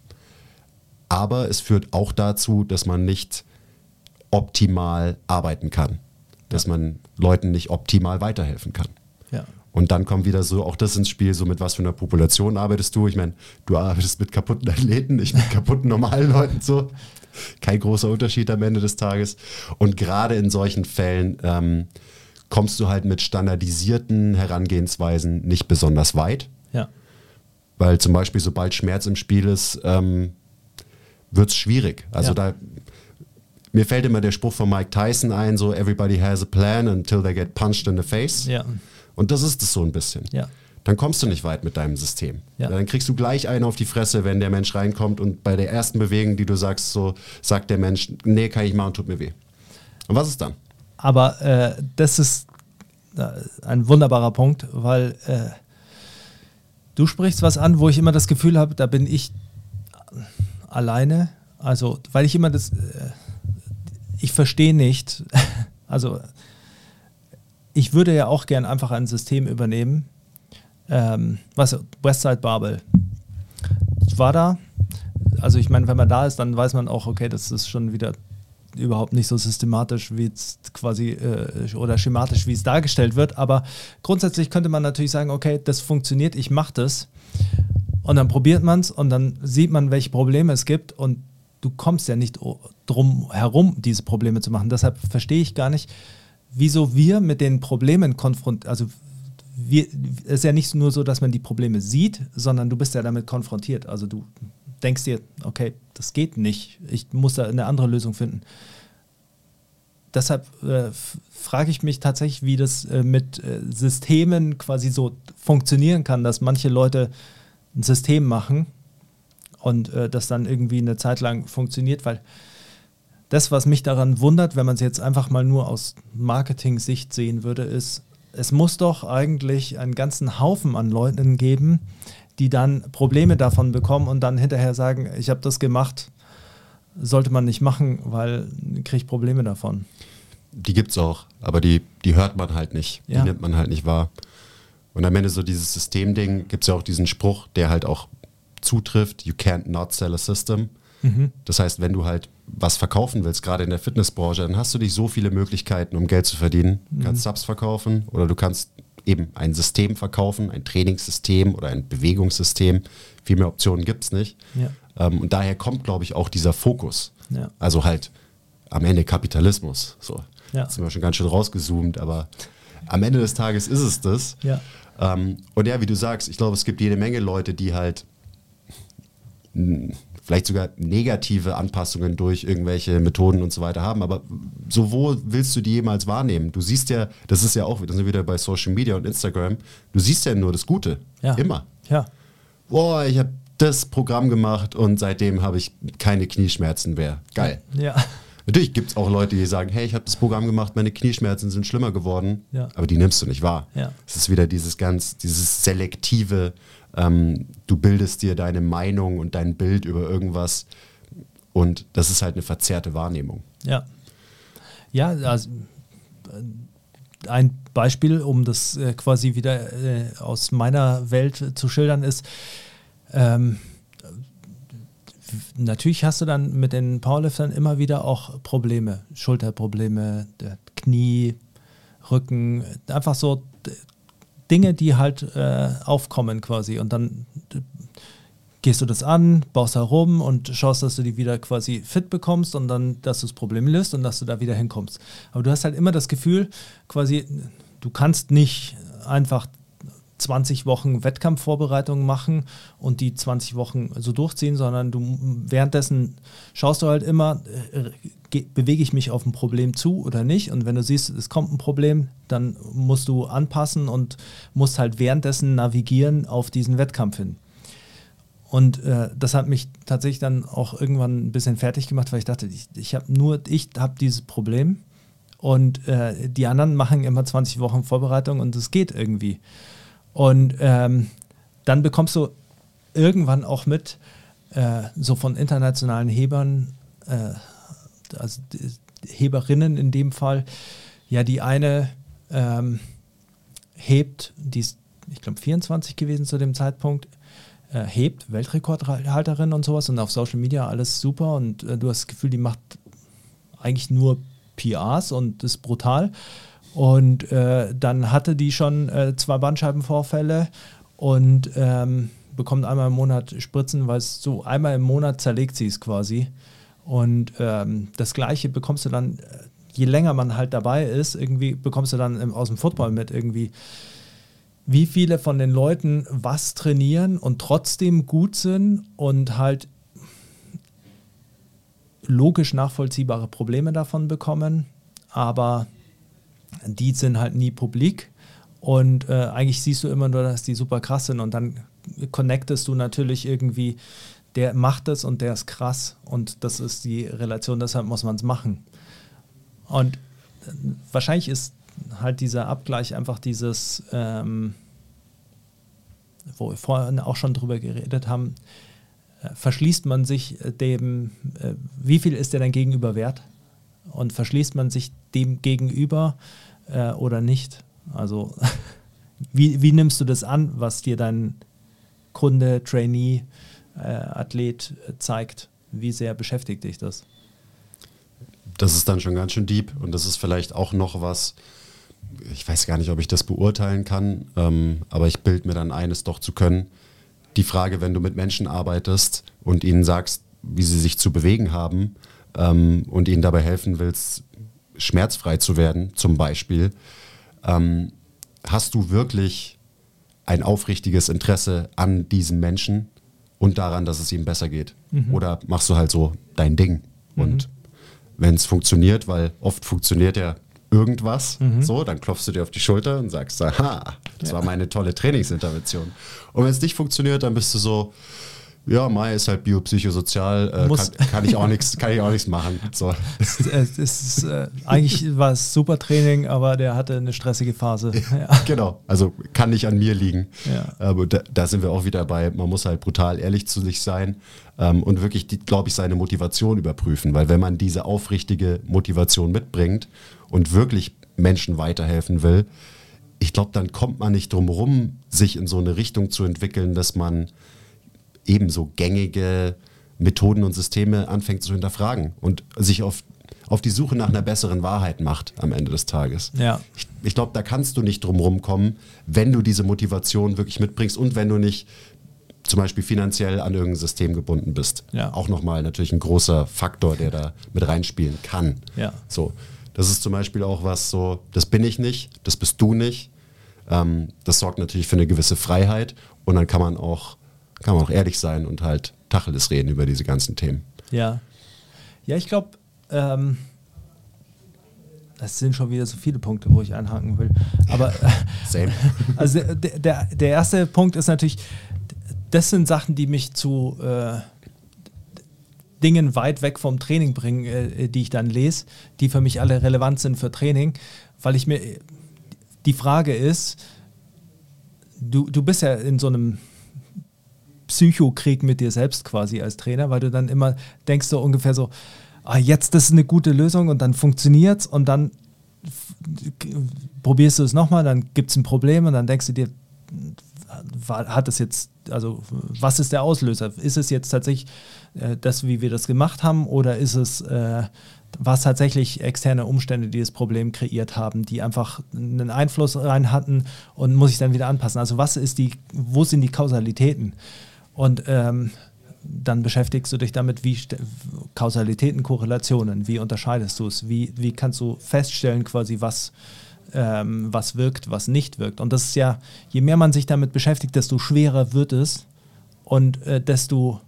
Aber es führt auch dazu, dass man nicht optimal arbeiten kann, dass man Leuten nicht optimal weiterhelfen kann. Ja. Und dann kommt wieder so auch das ins Spiel, so mit was für einer Population arbeitest du. Ich meine, du arbeitest mit kaputten Athleten, ich mit kaputten normalen Leuten so. Kein großer Unterschied am Ende des Tages. Und gerade in solchen Fällen ähm, kommst du halt mit standardisierten Herangehensweisen nicht besonders weit. Ja. Weil zum Beispiel, sobald Schmerz im Spiel ist, ähm, wird es schwierig. Also Ja. da, mir fällt immer der Spruch von Mike Tyson ein, so everybody has a plan until they get punched in the face. Ja. Und das ist es so ein bisschen. Ja. Dann kommst du nicht weit mit deinem System. Ja. Dann kriegst du gleich einen auf die Fresse, wenn der Mensch reinkommt und bei der ersten Bewegung, die du sagst, so sagt der Mensch, nee, kann ich machen, tut mir weh. Und was ist dann? Aber äh, das ist äh, ein wunderbarer Punkt, weil äh, du sprichst was an, wo ich immer das Gefühl habe, da bin ich alleine. Also, weil ich immer das, äh, ich verstehe nicht, also ich würde ja auch gern einfach ein System übernehmen, ähm, was Westside Babel. Ich war da, also ich meine, wenn man da ist, dann weiß man auch, okay, das ist schon wieder überhaupt nicht so systematisch wie es quasi äh, oder schematisch, wie es dargestellt wird. Aber grundsätzlich könnte man natürlich sagen, okay, das funktioniert, ich mache das. Und dann probiert man es und dann sieht man, welche Probleme es gibt und du kommst ja nicht drum herum, diese Probleme zu machen. Deshalb verstehe ich gar nicht, wieso wir mit den Problemen konfrontiert, also wir, es ist ja nicht nur so, dass man die Probleme sieht, sondern du bist ja damit konfrontiert. Also du denkst dir, okay, das geht nicht, ich muss da eine andere Lösung finden. Deshalb äh, frage ich mich tatsächlich, wie das äh, mit äh, Systemen quasi so funktionieren kann, dass manche Leute ein System machen und äh, das dann irgendwie eine Zeit lang funktioniert, weil das, was mich daran wundert, wenn man es jetzt einfach mal nur aus Marketing-Sicht sehen würde, ist, es muss doch eigentlich einen ganzen Haufen an Leuten geben, die dann Probleme davon bekommen und dann hinterher sagen, ich habe das gemacht, sollte man nicht machen, weil ich kriege Probleme davon. Die gibt's auch, aber die, die hört man halt nicht. Ja. Die nimmt man halt nicht wahr. Und am Ende so dieses Systemding gibt es ja auch diesen Spruch, der halt auch zutrifft, you can't not sell a system. Das heißt, wenn du halt was verkaufen willst, gerade in der Fitnessbranche, dann hast du nicht so viele Möglichkeiten, um Geld zu verdienen. Du kannst Subs verkaufen oder du kannst eben ein System verkaufen, ein Trainingssystem oder ein Bewegungssystem. Viel mehr Optionen gibt es nicht. Ja. Ähm, und daher kommt, glaube ich, auch dieser Fokus. Ja. Also halt am Ende Kapitalismus. So. Ja. Jetzt sind wir schon ganz schön rausgezoomt, aber am Ende des Tages ist es das. Ja. Ähm, und ja, wie du sagst, ich glaube, es gibt jede Menge Leute, die halt vielleicht sogar negative Anpassungen durch irgendwelche Methoden und so weiter haben. Aber so wo willst du die jemals wahrnehmen? Du siehst ja, das ist ja auch, da sind wieder bei Social Media und Instagram, du siehst ja nur das Gute. Ja. Immer. Ja. Boah, ich habe das Programm gemacht und seitdem habe ich keine Knieschmerzen mehr. Geil. Ja. Natürlich gibt es auch Leute, die sagen, hey, ich habe das Programm gemacht, meine Knieschmerzen sind schlimmer geworden, Ja. aber die nimmst du nicht wahr. Ja. Es ist wieder dieses ganz, dieses selektive, ähm, du bildest dir deine Meinung und dein Bild über irgendwas und das ist halt eine verzerrte Wahrnehmung. Ja. Ja, also äh, ein Beispiel, um das äh, quasi wieder äh, aus meiner Welt zu schildern, ist, ähm, natürlich hast du dann mit den Powerliftern immer wieder auch Probleme, Schulterprobleme, Knie, Rücken, einfach so Dinge, die halt äh, aufkommen quasi und dann gehst du das an, baust herum und schaust, dass du die wieder quasi fit bekommst und dann, dass du das Problem löst und dass du da wieder hinkommst. Aber du hast halt immer das Gefühl, quasi, du kannst nicht einfach 20 Wochen Wettkampfvorbereitung machen und die 20 Wochen so durchziehen, sondern du währenddessen schaust du halt immer, äh, bewege ich mich auf ein Problem zu oder nicht. Und wenn du siehst, es kommt ein Problem, dann musst du anpassen und musst halt währenddessen navigieren auf diesen Wettkampf hin. Und äh, das hat mich tatsächlich dann auch irgendwann ein bisschen fertig gemacht, weil ich dachte, ich, ich habe nur, ich habe dieses Problem und äh, die anderen machen immer 20 Wochen Vorbereitung und es geht irgendwie. Und ähm, dann bekommst du irgendwann auch mit, äh, so von internationalen Hebern, äh, also Heberinnen in dem Fall, ja, die eine ähm, hebt, die ist, ich glaube, 24 gewesen zu dem Zeitpunkt, äh, hebt, Weltrekordhalterin und sowas und auf Social Media alles super und äh, du hast das Gefühl, die macht eigentlich nur PRs und ist brutal. Und äh, dann hatte die schon äh, zwei Bandscheibenvorfälle und ähm, bekommt einmal im Monat Spritzen, weil es so einmal im Monat zerlegt sie es quasi. Und ähm, das Gleiche bekommst du dann, äh, je länger man halt dabei ist, irgendwie bekommst du dann im, aus dem Football mit irgendwie, wie viele von den Leuten was trainieren und trotzdem gut sind und halt logisch nachvollziehbare Probleme davon bekommen, aber die sind halt nie publik. Und äh, eigentlich siehst du immer nur, dass die super krass sind und dann connectest du natürlich irgendwie, der macht es und der ist krass und das ist die Relation, deshalb muss man es machen. Und äh, wahrscheinlich ist halt dieser Abgleich einfach dieses, ähm, wo wir vorhin auch schon drüber geredet haben, äh, verschließt man sich äh, dem, äh, wie viel ist der dann gegenüber wert? Und verschließt man sich dem gegenüber äh, oder nicht? Also, wie, wie nimmst du das an, was dir dein Kunde, Trainee, äh, Athlet zeigt? Wie sehr beschäftigt dich das? Das ist dann schon ganz schön deep und das ist vielleicht auch noch was, ich weiß gar nicht, ob ich das beurteilen kann, ähm, aber ich bilde mir dann eines doch zu können die Frage, wenn du mit Menschen arbeitest und ihnen sagst, wie sie sich zu bewegen haben ähm, und ihnen dabei helfen willst, schmerzfrei zu werden, zum Beispiel, ähm, hast du wirklich ein aufrichtiges Interesse an diesem Menschen und daran, dass es ihm besser geht? Mhm. Oder machst du halt so dein Ding? Mhm. Und wenn es funktioniert, weil oft funktioniert ja irgendwas, mhm. so, dann klopfst du dir auf die Schulter und sagst, aha, das ja. war meine tolle Trainingsintervention. Und wenn es nicht funktioniert, dann bist du so, ja, Mai ist halt biopsychosozial, äh, kann, kann, ich auch nichts, kann ich auch nichts machen. So. es, es ist, äh, eigentlich war es super Training, aber der hatte eine stressige Phase. Ja. Genau, also kann nicht an mir liegen. Ja. Aber da, da, sind wir auch wieder bei, man muss halt brutal ehrlich zu sich sein ähm, und wirklich, glaube ich, seine Motivation überprüfen, weil wenn man diese aufrichtige Motivation mitbringt und wirklich Menschen weiterhelfen will, ich glaube, dann kommt man nicht drum rum, sich in so eine Richtung zu entwickeln, dass man ebenso gängige Methoden und Systeme anfängt zu hinterfragen und sich auf, auf die Suche nach einer besseren Wahrheit macht am Ende des Tages. Ja. Ich, ich glaube, da kannst du nicht drum rumkommen, wenn du diese Motivation wirklich mitbringst und wenn du nicht zum Beispiel finanziell an irgendein System gebunden bist. Ja. Auch nochmal natürlich ein großer Faktor, der da mit reinspielen kann. Ja. So. Das ist zum Beispiel auch was so, das bin ich nicht, das bist du nicht. Ähm, das sorgt natürlich für eine gewisse Freiheit und dann kann man auch, kann man auch ehrlich sein und halt Tacheles reden über diese ganzen Themen. Ja. Ja, ich glaube, ähm, das sind schon wieder so viele Punkte, wo ich einhaken will. Aber Same. also der, der, der erste Punkt ist natürlich, das sind Sachen, die mich zu äh, Dingen weit weg vom Training bringen, äh, die ich dann lese, die für mich alle relevant sind für Training, weil ich mir die Frage ist, du, du bist ja in so einem Psychokrieg mit dir selbst quasi als Trainer, weil du dann immer denkst so ungefähr so, ah, jetzt das ist eine gute Lösung und dann funktioniert es und dann probierst du es nochmal, dann gibt es ein Problem und dann denkst du dir, hat es jetzt, also was ist der Auslöser? Ist es jetzt tatsächlich äh, das, wie wir das gemacht haben, oder ist es äh, was tatsächlich externe Umstände, die das Problem kreiert haben, die einfach einen Einfluss rein hatten und muss ich dann wieder anpassen? Also was ist die, wo sind die Kausalitäten? Und ähm, dann beschäftigst du dich damit, wie Kausalitäten, Korrelationen, wie unterscheidest du es? Wie, wie kannst du feststellen, quasi, was ähm, was wirkt, was nicht wirkt. Und das ist ja, je mehr man sich damit beschäftigt, desto schwerer wird es und äh, desto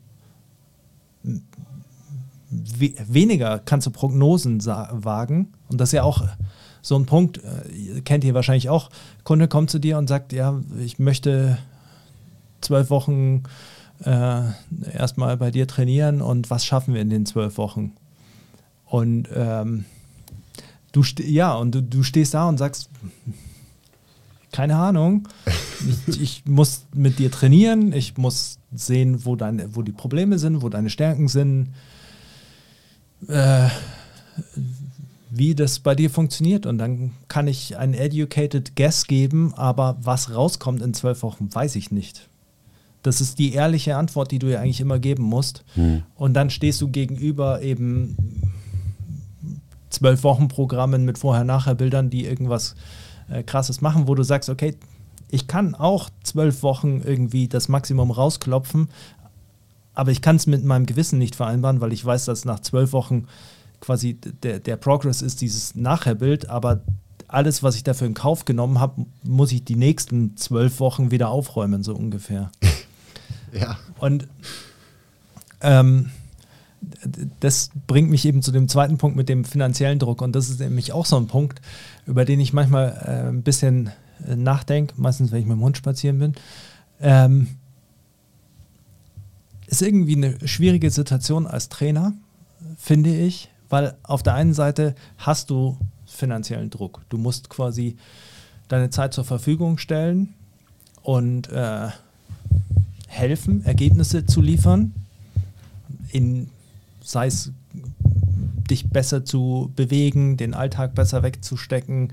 we weniger kannst du Prognosen wagen. Und das ist ja auch so ein Punkt, äh, kennt ihr wahrscheinlich auch. Kunde kommt zu dir und sagt, ja, ich möchte zwölf Wochen äh, erstmal bei dir trainieren und was schaffen wir in den zwölf Wochen? Und ähm, du ja, und du, du stehst da und sagst, keine Ahnung. Ich, ich, muss mit dir trainieren, ich muss sehen, wo, deine, wo die Probleme sind, wo deine Stärken sind, äh, wie das bei dir funktioniert. Und dann kann ich einen educated guess geben, aber was rauskommt in zwölf Wochen, weiß ich nicht. Das ist die ehrliche Antwort, die du ja eigentlich immer geben musst. Hm. Und dann stehst du gegenüber eben zwölf Wochen Programmen mit Vorher-Nachher-Bildern, die irgendwas äh, Krasses machen, wo du sagst, okay, ich kann auch zwölf Wochen irgendwie das Maximum rausklopfen, aber ich kann es mit meinem Gewissen nicht vereinbaren, weil ich weiß, dass nach zwölf Wochen quasi der, der Progress ist dieses Nachherbild, aber alles, was ich dafür in Kauf genommen habe, muss ich die nächsten zwölf Wochen wieder aufräumen, so ungefähr. ja. Und ähm, das bringt mich eben zu dem zweiten Punkt mit dem finanziellen Druck. Und das ist nämlich auch so ein Punkt, über den ich manchmal äh, ein bisschen äh, nachdenke, meistens wenn ich mit dem Hund spazieren bin. Ähm, ist irgendwie eine schwierige Situation als Trainer, finde ich, weil auf der einen Seite hast du finanziellen Druck. Du musst quasi deine Zeit zur Verfügung stellen und äh, helfen, Ergebnisse zu liefern, in sei es dich besser zu bewegen, den Alltag besser wegzustecken,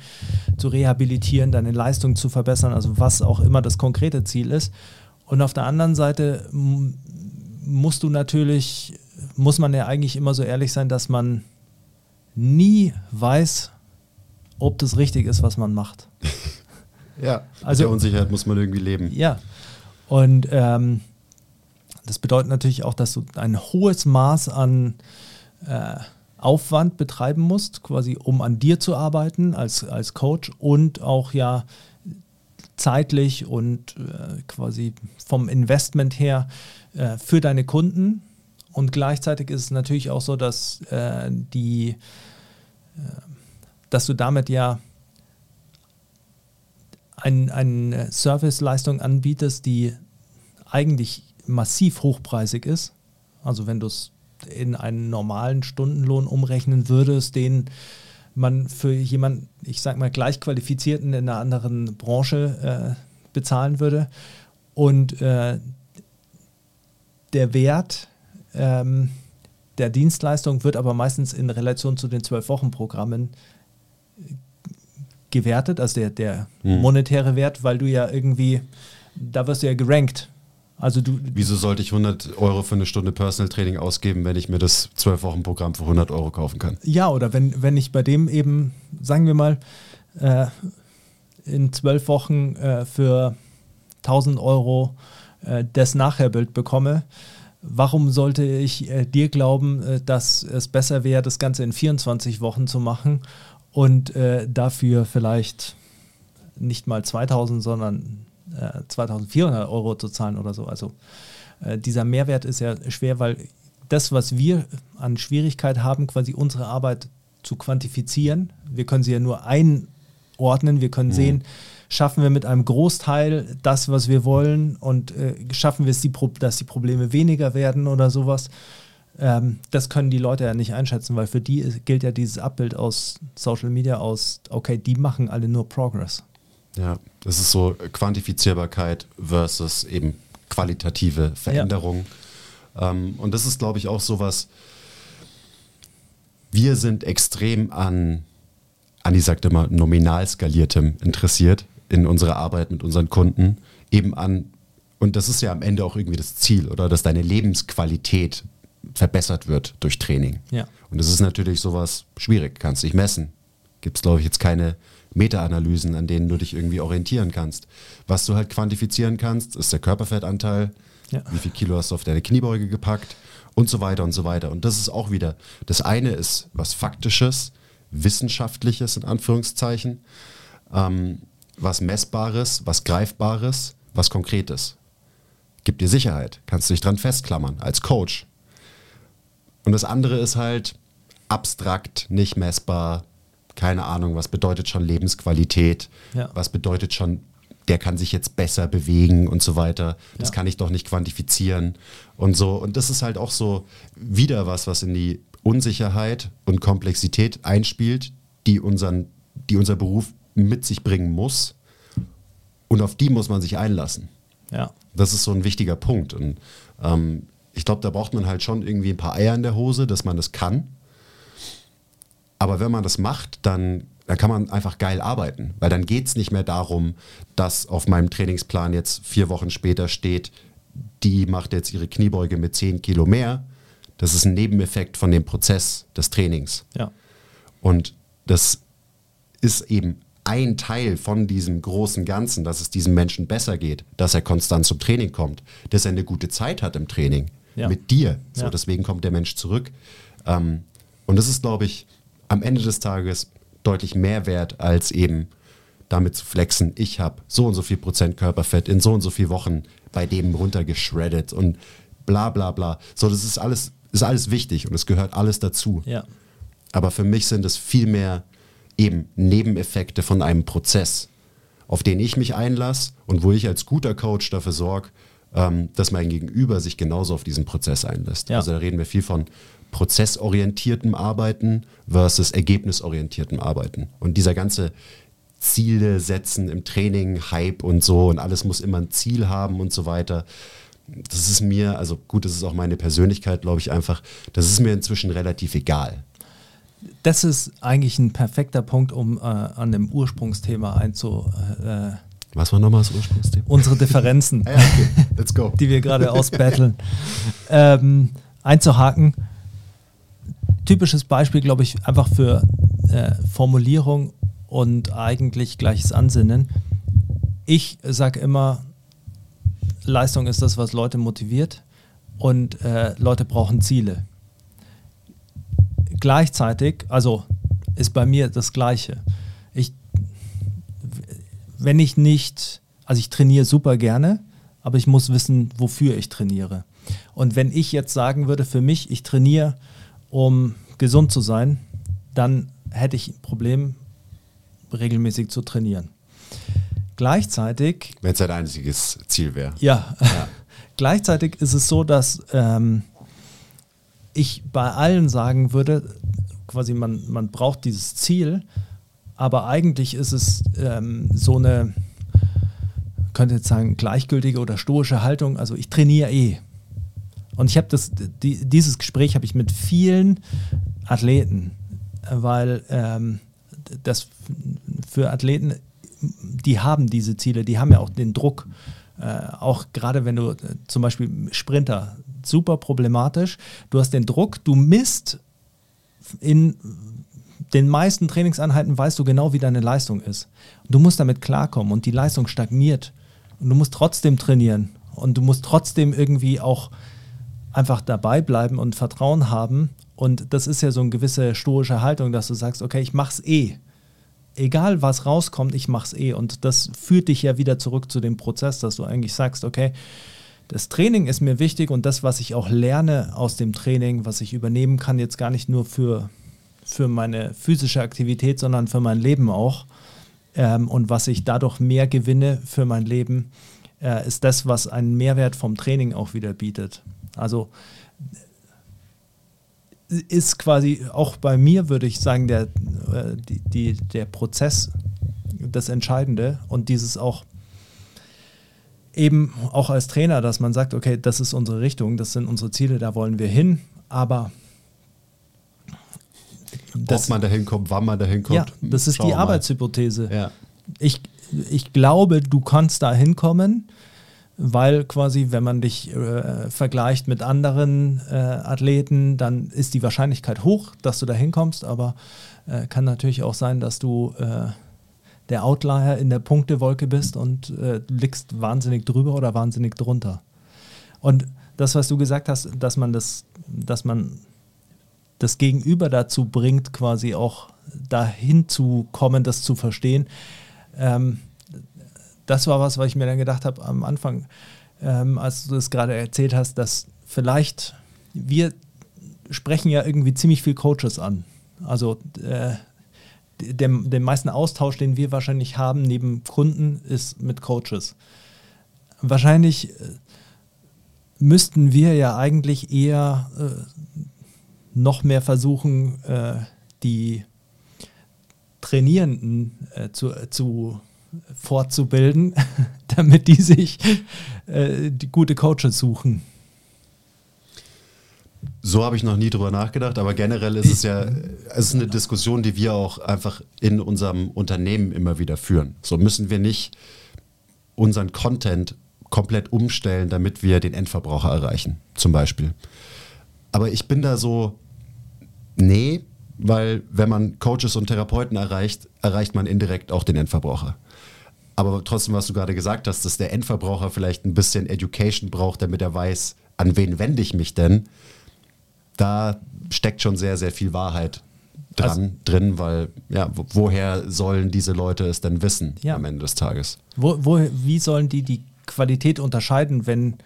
zu rehabilitieren, deine Leistung zu verbessern, also was auch immer das konkrete Ziel ist. Und auf der anderen Seite musst du natürlich, muss man ja eigentlich immer so ehrlich sein, dass man nie weiß, ob das richtig ist, was man macht. ja, also der Unsicherheit muss man irgendwie leben. Ja, und ähm, das bedeutet natürlich auch, dass du ein hohes Maß an äh, Aufwand betreiben musst, quasi um an dir zu arbeiten als, als Coach und auch ja zeitlich und äh, quasi vom Investment her äh, für deine Kunden. Und gleichzeitig ist es natürlich auch so, dass äh, die, äh, dass du damit ja eine ein Serviceleistung anbietest, die eigentlich massiv hochpreisig ist. Also wenn du es in einen normalen Stundenlohn umrechnen würdest, den man für jemanden, ich sag mal, gleichqualifizierten in einer anderen Branche äh, bezahlen würde. Und äh, der Wert ähm, der Dienstleistung wird aber meistens in Relation zu den Zwölf-Wochen-Programmen gewertet, also der, der hm. monetäre Wert, weil du ja irgendwie, da wirst du ja gerankt also du, Wieso sollte ich 100 Euro für eine Stunde Personal Training ausgeben, wenn ich mir das 12-Wochen-Programm für 100 Euro kaufen kann? Ja, oder wenn, wenn ich bei dem eben, sagen wir mal, äh, in zwölf Wochen äh, für 1000 Euro äh, das Nachherbild bekomme, warum sollte ich äh, dir glauben, äh, dass es besser wäre, das Ganze in 24 Wochen zu machen und äh, dafür vielleicht nicht mal 2000, sondern 2400 äh, Euro zu zahlen oder so. Also äh, dieser Mehrwert ist ja schwer, weil das, was wir an Schwierigkeit haben, quasi unsere Arbeit zu quantifizieren, wir können sie ja nur einordnen, wir können mhm. sehen, schaffen wir mit einem Großteil das, was wir wollen und äh, schaffen wir es, die dass die Probleme weniger werden oder sowas. Ähm, das können die Leute ja nicht einschätzen, weil für die gilt ja dieses Abbild aus Social Media aus, okay, die machen alle nur Progress. Ja, das ist so Quantifizierbarkeit versus eben qualitative Veränderung. Ja. Ähm, und das ist, glaube ich, auch so was, wir sind extrem an, Andi sagt immer, nominal skaliertem interessiert in unserer Arbeit mit unseren Kunden, eben an, und das ist ja am Ende auch irgendwie das Ziel, oder dass deine Lebensqualität verbessert wird durch Training. Ja. Und das ist natürlich sowas schwierig, kannst dich messen. Gibt es, glaube ich, jetzt keine Meta-Analysen, an denen du dich irgendwie orientieren kannst. Was du halt quantifizieren kannst, ist der Körperfettanteil, ja. wie viel Kilo hast du auf deine Kniebeuge gepackt und so weiter und so weiter. Und das ist auch wieder, das eine ist was Faktisches, Wissenschaftliches in Anführungszeichen. ähm, was Messbares, was Greifbares, was Konkretes. Gibt dir Sicherheit, kannst du dich dran festklammern als Coach. Und das andere ist halt abstrakt, nicht messbar, keine Ahnung, was bedeutet schon Lebensqualität, Ja. was bedeutet schon, der kann sich jetzt besser bewegen und so weiter. Das Ja. kann ich doch nicht quantifizieren und so. Und das ist halt auch so wieder was, was in die Unsicherheit und Komplexität einspielt, die, unseren, die unser Beruf mit sich bringen muss. Und auf die muss man sich einlassen. Ja. Das ist so ein wichtiger Punkt. Und ähm, ich glaube, da braucht man halt schon irgendwie ein paar Eier in der Hose, dass man das kann. Aber wenn man das macht, dann, dann kann man einfach geil arbeiten. Weil dann geht es nicht mehr darum, dass auf meinem Trainingsplan jetzt vier Wochen später steht, die macht jetzt ihre Kniebeuge mit 10 Kilo mehr. Das ist ein Nebeneffekt von dem Prozess des Trainings. Ja. Und das ist eben ein Teil von diesem großen Ganzen, dass es diesem Menschen besser geht, dass er konstant zum Training kommt, dass er eine gute Zeit hat im Training Ja. mit dir. So, Ja. Deswegen kommt der Mensch zurück. Ähm, und das ist, glaube ich, am Ende des Tages deutlich mehr wert, als eben damit zu flexen, ich habe so und so viel Prozent Körperfett in so und so vielen Wochen bei dem runtergeschreddet und bla bla bla. So, das ist alles, ist alles wichtig und es gehört alles dazu. Ja. Aber für mich sind es vielmehr eben Nebeneffekte von einem Prozess, auf den ich mich einlasse und wo ich als guter Coach dafür sorge, ähm, dass mein Gegenüber sich genauso auf diesen Prozess einlässt. Ja. Also da reden wir viel von prozessorientiertem Arbeiten versus ergebnisorientiertem Arbeiten. Und dieser ganze Ziele setzen im Training, Hype und so und alles muss immer ein Ziel haben und so weiter. Das ist mir, also gut, das ist auch meine Persönlichkeit, glaube ich einfach, das ist mir inzwischen relativ egal. Das ist eigentlich ein perfekter Punkt, um äh, an dem Ursprungsthema einzu. Äh, Was war nochmal das Ursprungsthema? unsere Differenzen, Ja, okay, let's go. die wir gerade ausbattlen, ähm, einzuhaken. Typisches Beispiel, glaube ich, einfach für äh, Formulierung und eigentlich gleiches Ansinnen. Ich sage immer, Leistung ist das, was Leute motiviert und äh, Leute brauchen Ziele. Gleichzeitig, also ist bei mir das Gleiche. Wenn ich nicht, also ich trainiere super gerne, aber ich muss wissen, wofür ich trainiere. Und wenn ich jetzt sagen würde, für mich, ich trainiere, um gesund zu sein, dann hätte ich ein Problem, regelmäßig zu trainieren. Gleichzeitig Wenn es ein einziges Ziel wäre. ja. Gleichzeitig ist es so, dass ähm, ich bei allen sagen würde, quasi man, man braucht dieses Ziel, aber eigentlich ist es ähm, so eine, könnte jetzt sagen, gleichgültige oder stoische Haltung. Also ich trainiere eh. Und ich habe das, die, dieses Gespräch habe ich mit vielen Athleten, weil ähm, das für Athleten, die haben diese Ziele, die haben ja auch den Druck. Äh, auch gerade wenn du äh, zum Beispiel Sprinter, super problematisch. Du hast den Druck, du misst in den meisten Trainingseinheiten weißt du genau, wie deine Leistung ist. Du musst damit klarkommen und die Leistung stagniert. Und du musst trotzdem trainieren. Und du musst trotzdem irgendwie auch einfach dabei bleiben und Vertrauen haben. Und das ist ja so eine gewisse stoische Haltung, dass du sagst, okay, ich mach's eh. Egal was rauskommt, ich mach's eh. Und das führt dich ja wieder zurück zu dem Prozess, dass du eigentlich sagst, okay, das Training ist mir wichtig und das, was ich auch lerne aus dem Training, was ich übernehmen kann, jetzt gar nicht nur für, für meine physische Aktivität, sondern für mein Leben auch. Ähm, und was ich dadurch mehr gewinne für mein Leben, äh, ist das, was einen Mehrwert vom Training auch wieder bietet. Also ist quasi auch bei mir, würde ich sagen, der, äh, die, die, der Prozess das Entscheidende und dieses auch eben auch als Trainer, dass man sagt, okay, das ist unsere Richtung, das sind unsere Ziele, da wollen wir hin, aber Ob man da hinkommt, wann man da hinkommt. ja, das ist schauen die. Arbeitshypothese. Ja. Ich, ich glaube, du kannst da hinkommen, weil quasi, wenn man dich äh, vergleicht mit anderen äh, Athleten, dann ist die Wahrscheinlichkeit hoch, dass du da hinkommst, aber äh, kann natürlich auch sein, dass du äh, der Outlier in der Punktewolke bist und äh, liegst wahnsinnig drüber oder wahnsinnig drunter. Und das, was du gesagt hast, dass man das, dass man das Gegenüber dazu bringt, quasi auch dahin zu kommen, das zu verstehen, ähm, das war was, was ich mir dann gedacht habe am Anfang, ähm, als du das gerade erzählt hast, dass vielleicht wir sprechen ja irgendwie ziemlich viel Coaches an. Also äh, der, den meisten Austausch, den wir wahrscheinlich haben neben Kunden, ist mit Coaches. Wahrscheinlich äh, müssten wir ja eigentlich eher äh, noch mehr versuchen, äh, die Trainierenden äh, zu, zu fortzubilden, damit die sich äh, die gute Coaches suchen. So habe ich noch nie drüber nachgedacht, aber generell ist es ja, es ist eine Diskussion, die wir auch einfach in unserem Unternehmen immer wieder führen. So müssen wir nicht unseren Content komplett umstellen, damit wir den Endverbraucher erreichen, zum Beispiel. Aber ich bin da so, nee, weil wenn man Coaches und Therapeuten erreicht, erreicht man indirekt auch den Endverbraucher. Aber trotzdem, was du gerade gesagt hast, dass der Endverbraucher vielleicht ein bisschen Education braucht, damit er weiß, an wen wende ich mich denn, da steckt schon sehr, sehr viel Wahrheit dran, also, drin, weil ja, woher sollen diese Leute es denn wissen ja. am Ende des Tages? Wo, wo, wie sollen die die Qualität unterscheiden, wenn,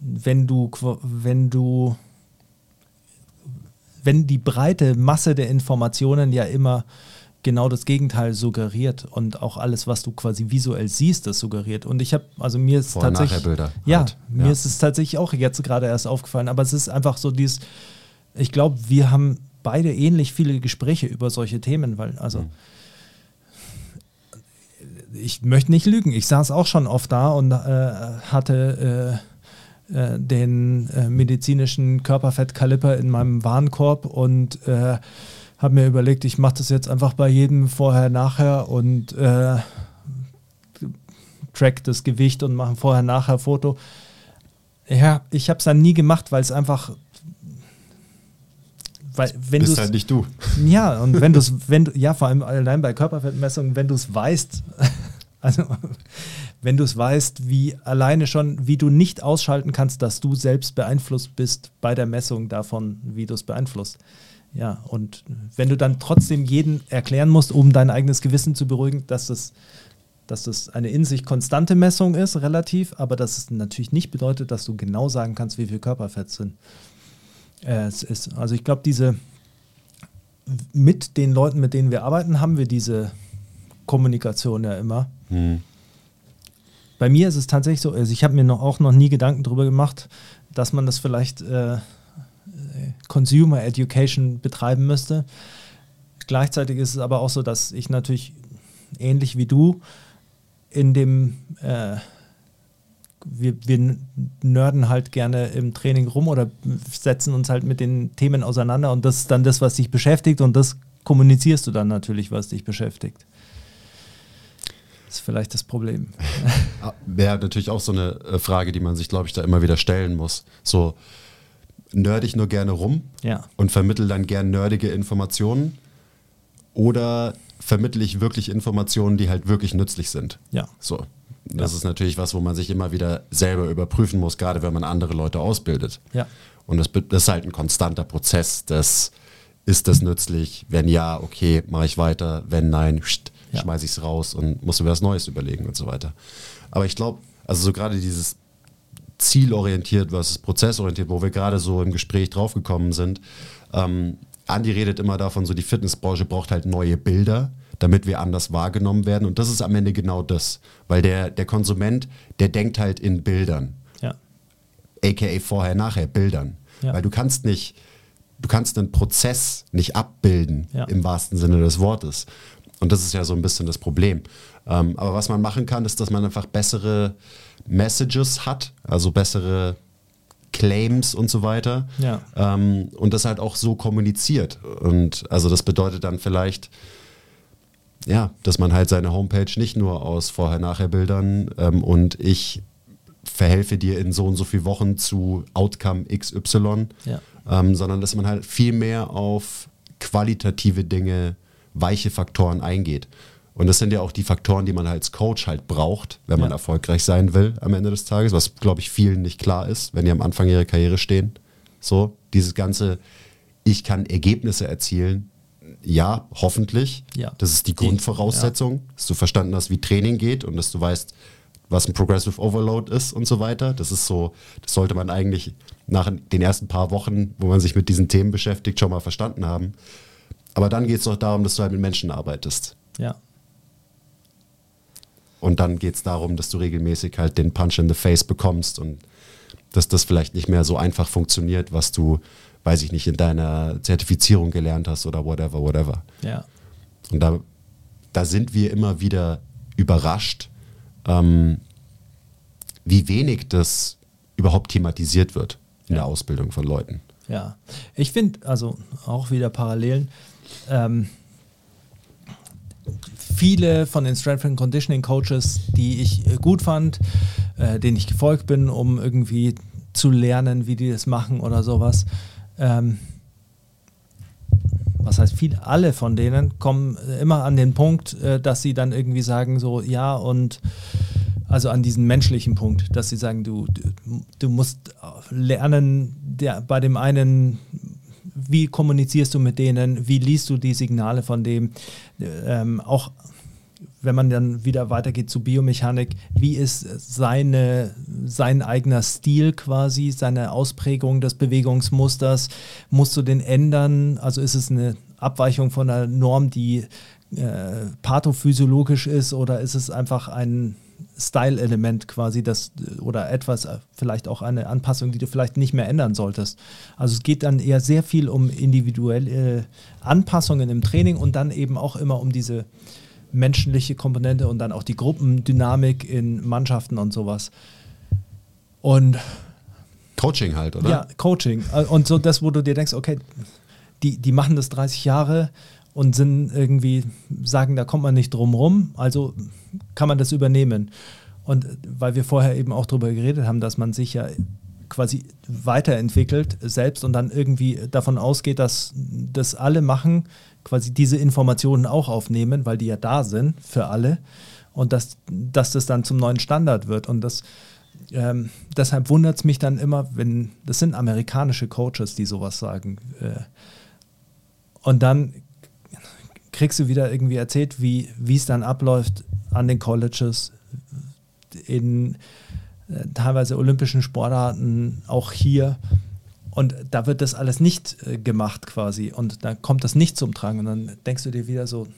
wenn du, wenn du, wenn die breite Masse der Informationen ja immer genau das Gegenteil suggeriert und auch alles, was du quasi visuell siehst, das suggeriert. Und ich habe, also mir ist Vorher tatsächlich, Bilder ja, halt. mir ja. ist es tatsächlich auch jetzt gerade erst aufgefallen, aber es ist einfach so dieses, ich glaube, wir haben beide ähnlich viele Gespräche über solche Themen, weil also mhm. ich möchte nicht lügen, ich saß auch schon oft da und äh, hatte äh, äh, den äh, medizinischen Körperfettkaliper in meinem Warenkorb und äh, habe mir überlegt, ich mache das jetzt einfach bei jedem vorher, nachher und äh, track das Gewicht und mache ein vorher, nachher Foto. Ja, ich habe es dann nie gemacht, weil es einfach weil wenn bist halt nicht du. Ja, und wenn du es, wenn du, ja, vor allem allein bei Körperfettmessungen, wenn du es weißt, also wenn du es weißt, wie alleine schon, wie du nicht ausschalten kannst, dass du selbst beeinflusst bist bei der Messung davon, wie du es beeinflusst. Ja, und wenn du dann trotzdem jeden erklären musst, um dein eigenes Gewissen zu beruhigen, dass das, dass das eine in sich konstante Messung ist, relativ, aber dass es natürlich nicht bedeutet, dass du genau sagen kannst, wie viel Körperfett sind. Äh, es ist. Also ich glaube, diese mit den Leuten, mit denen wir arbeiten, haben wir diese Kommunikation ja immer. Hm. Bei mir ist es tatsächlich so, also ich habe mir noch, auch noch nie Gedanken darüber gemacht, dass man das vielleicht äh, Consumer Education betreiben müsste. Gleichzeitig ist es aber auch so, dass ich natürlich ähnlich wie du in dem, äh, wir, wir nörden halt gerne im Training rum oder setzen uns halt mit den Themen auseinander und das ist dann das, was dich beschäftigt und das kommunizierst du dann natürlich, was dich beschäftigt. Ist vielleicht das Problem. Wäre natürlich auch so eine äh, Frage, die man sich, glaube ich, da immer wieder stellen muss. So, nerd ich nur gerne rum ja. und vermittel dann gern nerdige Informationen oder vermittle ich wirklich Informationen, die halt wirklich nützlich sind. Ja. So. Das ja. ist natürlich was, wo man sich immer wieder selber überprüfen muss, gerade wenn man andere Leute ausbildet. Ja. Und das, das ist halt ein konstanter Prozess. Das, ist das nützlich? Wenn ja, okay, mache ich weiter. Wenn nein, ja. schmeiße ich es raus und muss mir was Neues überlegen und so weiter. Aber ich glaube, also so gerade dieses zielorientiert versus prozessorientiert, wo wir gerade so im Gespräch draufgekommen sind. Ähm, Andi redet immer davon, so die Fitnessbranche braucht halt neue Bilder, damit wir anders wahrgenommen werden. Und das ist am Ende genau das. Weil der, der Konsument, der denkt halt in Bildern. Ja. AKA vorher, nachher Bildern. Ja. Weil du kannst nicht, du kannst einen Prozess nicht abbilden, ja. im wahrsten Sinne des Wortes. Und das ist ja so ein bisschen das Problem. Ähm, aber was man machen kann, ist, dass man einfach bessere Messages hat, also bessere Claims und so weiter. Ja. Ähm, und das halt auch so kommuniziert. Und also das bedeutet dann vielleicht, ja, dass man halt seine Homepage nicht nur aus Vorher-Nachher-Bildern ähm, und ich verhelfe dir in so und so vielen Wochen zu Outcome XY, ja. ähm, sondern dass man halt viel mehr auf qualitative Dinge, weiche Faktoren eingeht. Und das sind ja auch die Faktoren, die man als Coach halt braucht, wenn man ja. erfolgreich sein will am Ende des Tages, was glaube ich vielen nicht klar ist, wenn die am Anfang ihrer Karriere stehen. So, dieses ganze, ich kann Ergebnisse erzielen, ja, hoffentlich. Ja. Das ist die Die- Grundvoraussetzung, dass du verstanden hast, wie Training geht und dass du weißt, was ein Progressive Overload ist und so weiter. Das ist so, das sollte man eigentlich nach den ersten paar Wochen, wo man sich mit diesen Themen beschäftigt, schon mal verstanden haben. Aber dann geht es doch darum, dass du halt mit Menschen arbeitest. Ja. Und dann geht es darum, dass du regelmäßig halt den Punch in the Face bekommst und dass das vielleicht nicht mehr so einfach funktioniert, was du, weiß ich nicht, in deiner Zertifizierung gelernt hast oder whatever, whatever. Ja. Und da, da sind wir immer wieder überrascht, ähm, wie wenig das überhaupt thematisiert wird in der Ausbildung von Leuten. Ja, ich finde, also auch wieder Parallelen. Ähm, viele von den Strength and Conditioning Coaches, die ich äh, gut fand, äh, denen ich gefolgt bin, um irgendwie zu lernen, wie die das machen oder sowas. Ähm, was heißt viele, alle von denen kommen äh, immer an den Punkt, äh, dass sie dann irgendwie sagen so, ja und also an diesen menschlichen Punkt, dass sie sagen, du, du, du musst lernen, der, bei dem einen, wie kommunizierst du mit denen, wie liest du die Signale von dem, ähm, auch wenn man dann wieder weitergeht zu Biomechanik, wie ist seine, sein eigener Stil quasi, seine Ausprägung des Bewegungsmusters, musst du den ändern, also ist es eine Abweichung von einer Norm, die äh, pathophysiologisch ist oder ist es einfach ein Style-Element quasi, das oder etwas, äh, vielleicht auch eine Anpassung, die du vielleicht nicht mehr ändern solltest. Also es geht dann eher sehr viel um individuelle Anpassungen im Training und dann eben auch immer um diese menschliche Komponente und dann auch die Gruppendynamik in Mannschaften und sowas. Und Coaching halt, oder? ja, Coaching. Äh, Und so das, wo du dir denkst, okay, die, die machen das 30 Jahre und sind irgendwie, sagen, da kommt man nicht drum rum, also kann man das übernehmen. Und weil wir vorher eben auch darüber geredet haben, dass man sich ja quasi weiterentwickelt selbst und dann irgendwie davon ausgeht, dass das alle machen, quasi diese Informationen auch aufnehmen, weil die ja da sind für alle und dass, dass das dann zum neuen Standard wird. Und das, ähm, deshalb wundert es mich dann immer, wenn, das sind amerikanische Coaches, die sowas sagen. Äh, und dann kriegst du wieder irgendwie erzählt, wie es dann abläuft an den Colleges, in äh, teilweise olympischen Sportarten, auch hier. Und da wird das alles nicht äh, gemacht quasi. Und da kommt das nicht zum Tragen. Und dann denkst du dir wieder so,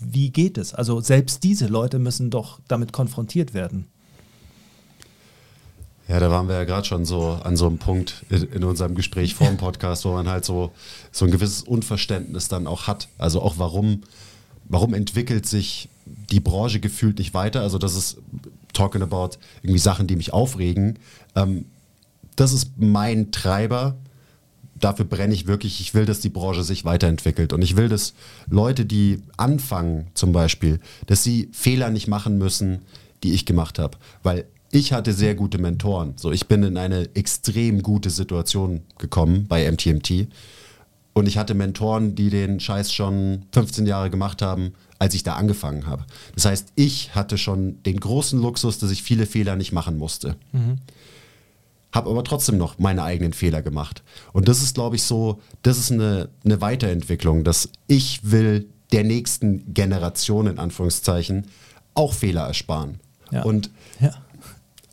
wie geht es? Also selbst diese Leute müssen doch damit konfrontiert werden. Ja, da waren wir ja gerade schon so an so einem Punkt in, unserem Gespräch vor dem Podcast, wo man halt so, so ein gewisses Unverständnis dann auch hat. Also auch warum, warum entwickelt sich die Branche gefühlt nicht weiter? Also das ist talking about irgendwie Sachen, die mich aufregen. Ähm, das ist mein Treiber. Dafür brenne ich wirklich. Ich will, dass die Branche sich weiterentwickelt. Und ich will, dass Leute, die anfangen zum Beispiel, dass sie Fehler nicht machen müssen, die ich gemacht habe. Weil ich hatte sehr gute Mentoren. So, ich bin in eine extrem gute Situation gekommen bei MTMT. Und ich hatte Mentoren, die den Scheiß schon 15 Jahre gemacht haben, als ich da angefangen habe. Das heißt, ich hatte schon den großen Luxus, dass ich viele Fehler nicht machen musste. Habe aber trotzdem noch meine eigenen Fehler gemacht. Und das ist, glaube ich, so, das ist eine, eine Weiterentwicklung, dass ich will der nächsten Generation in Anführungszeichen auch Fehler ersparen. Ja. Und Ja.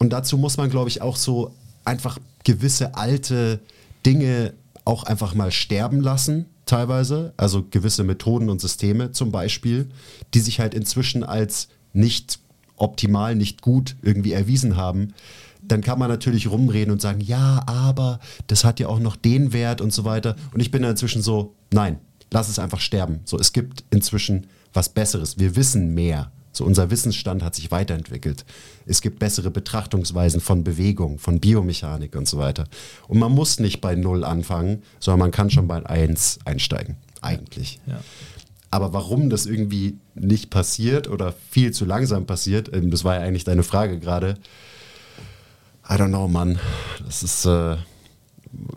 Und dazu muss man, glaube ich, auch so einfach gewisse alte Dinge auch einfach mal sterben lassen, teilweise. Also gewisse Methoden und Systeme zum Beispiel, die sich halt inzwischen als nicht optimal, nicht gut irgendwie erwiesen haben. Dann kann man natürlich rumreden und sagen, ja, aber das hat ja auch noch den Wert und so weiter. Und ich bin da inzwischen so, nein, lass es einfach sterben. So, es gibt inzwischen was Besseres. Wir wissen mehr. So, unser Wissensstand hat sich weiterentwickelt. Es gibt bessere Betrachtungsweisen von Bewegung, von Biomechanik und so weiter. Und man muss nicht bei Null anfangen, sondern man kann schon bei Eins einsteigen. Eigentlich. Ja. Aber warum das irgendwie nicht passiert oder viel zu langsam passiert, ähm, das war ja eigentlich deine Frage gerade. I don't know, Mann. Das ist, äh,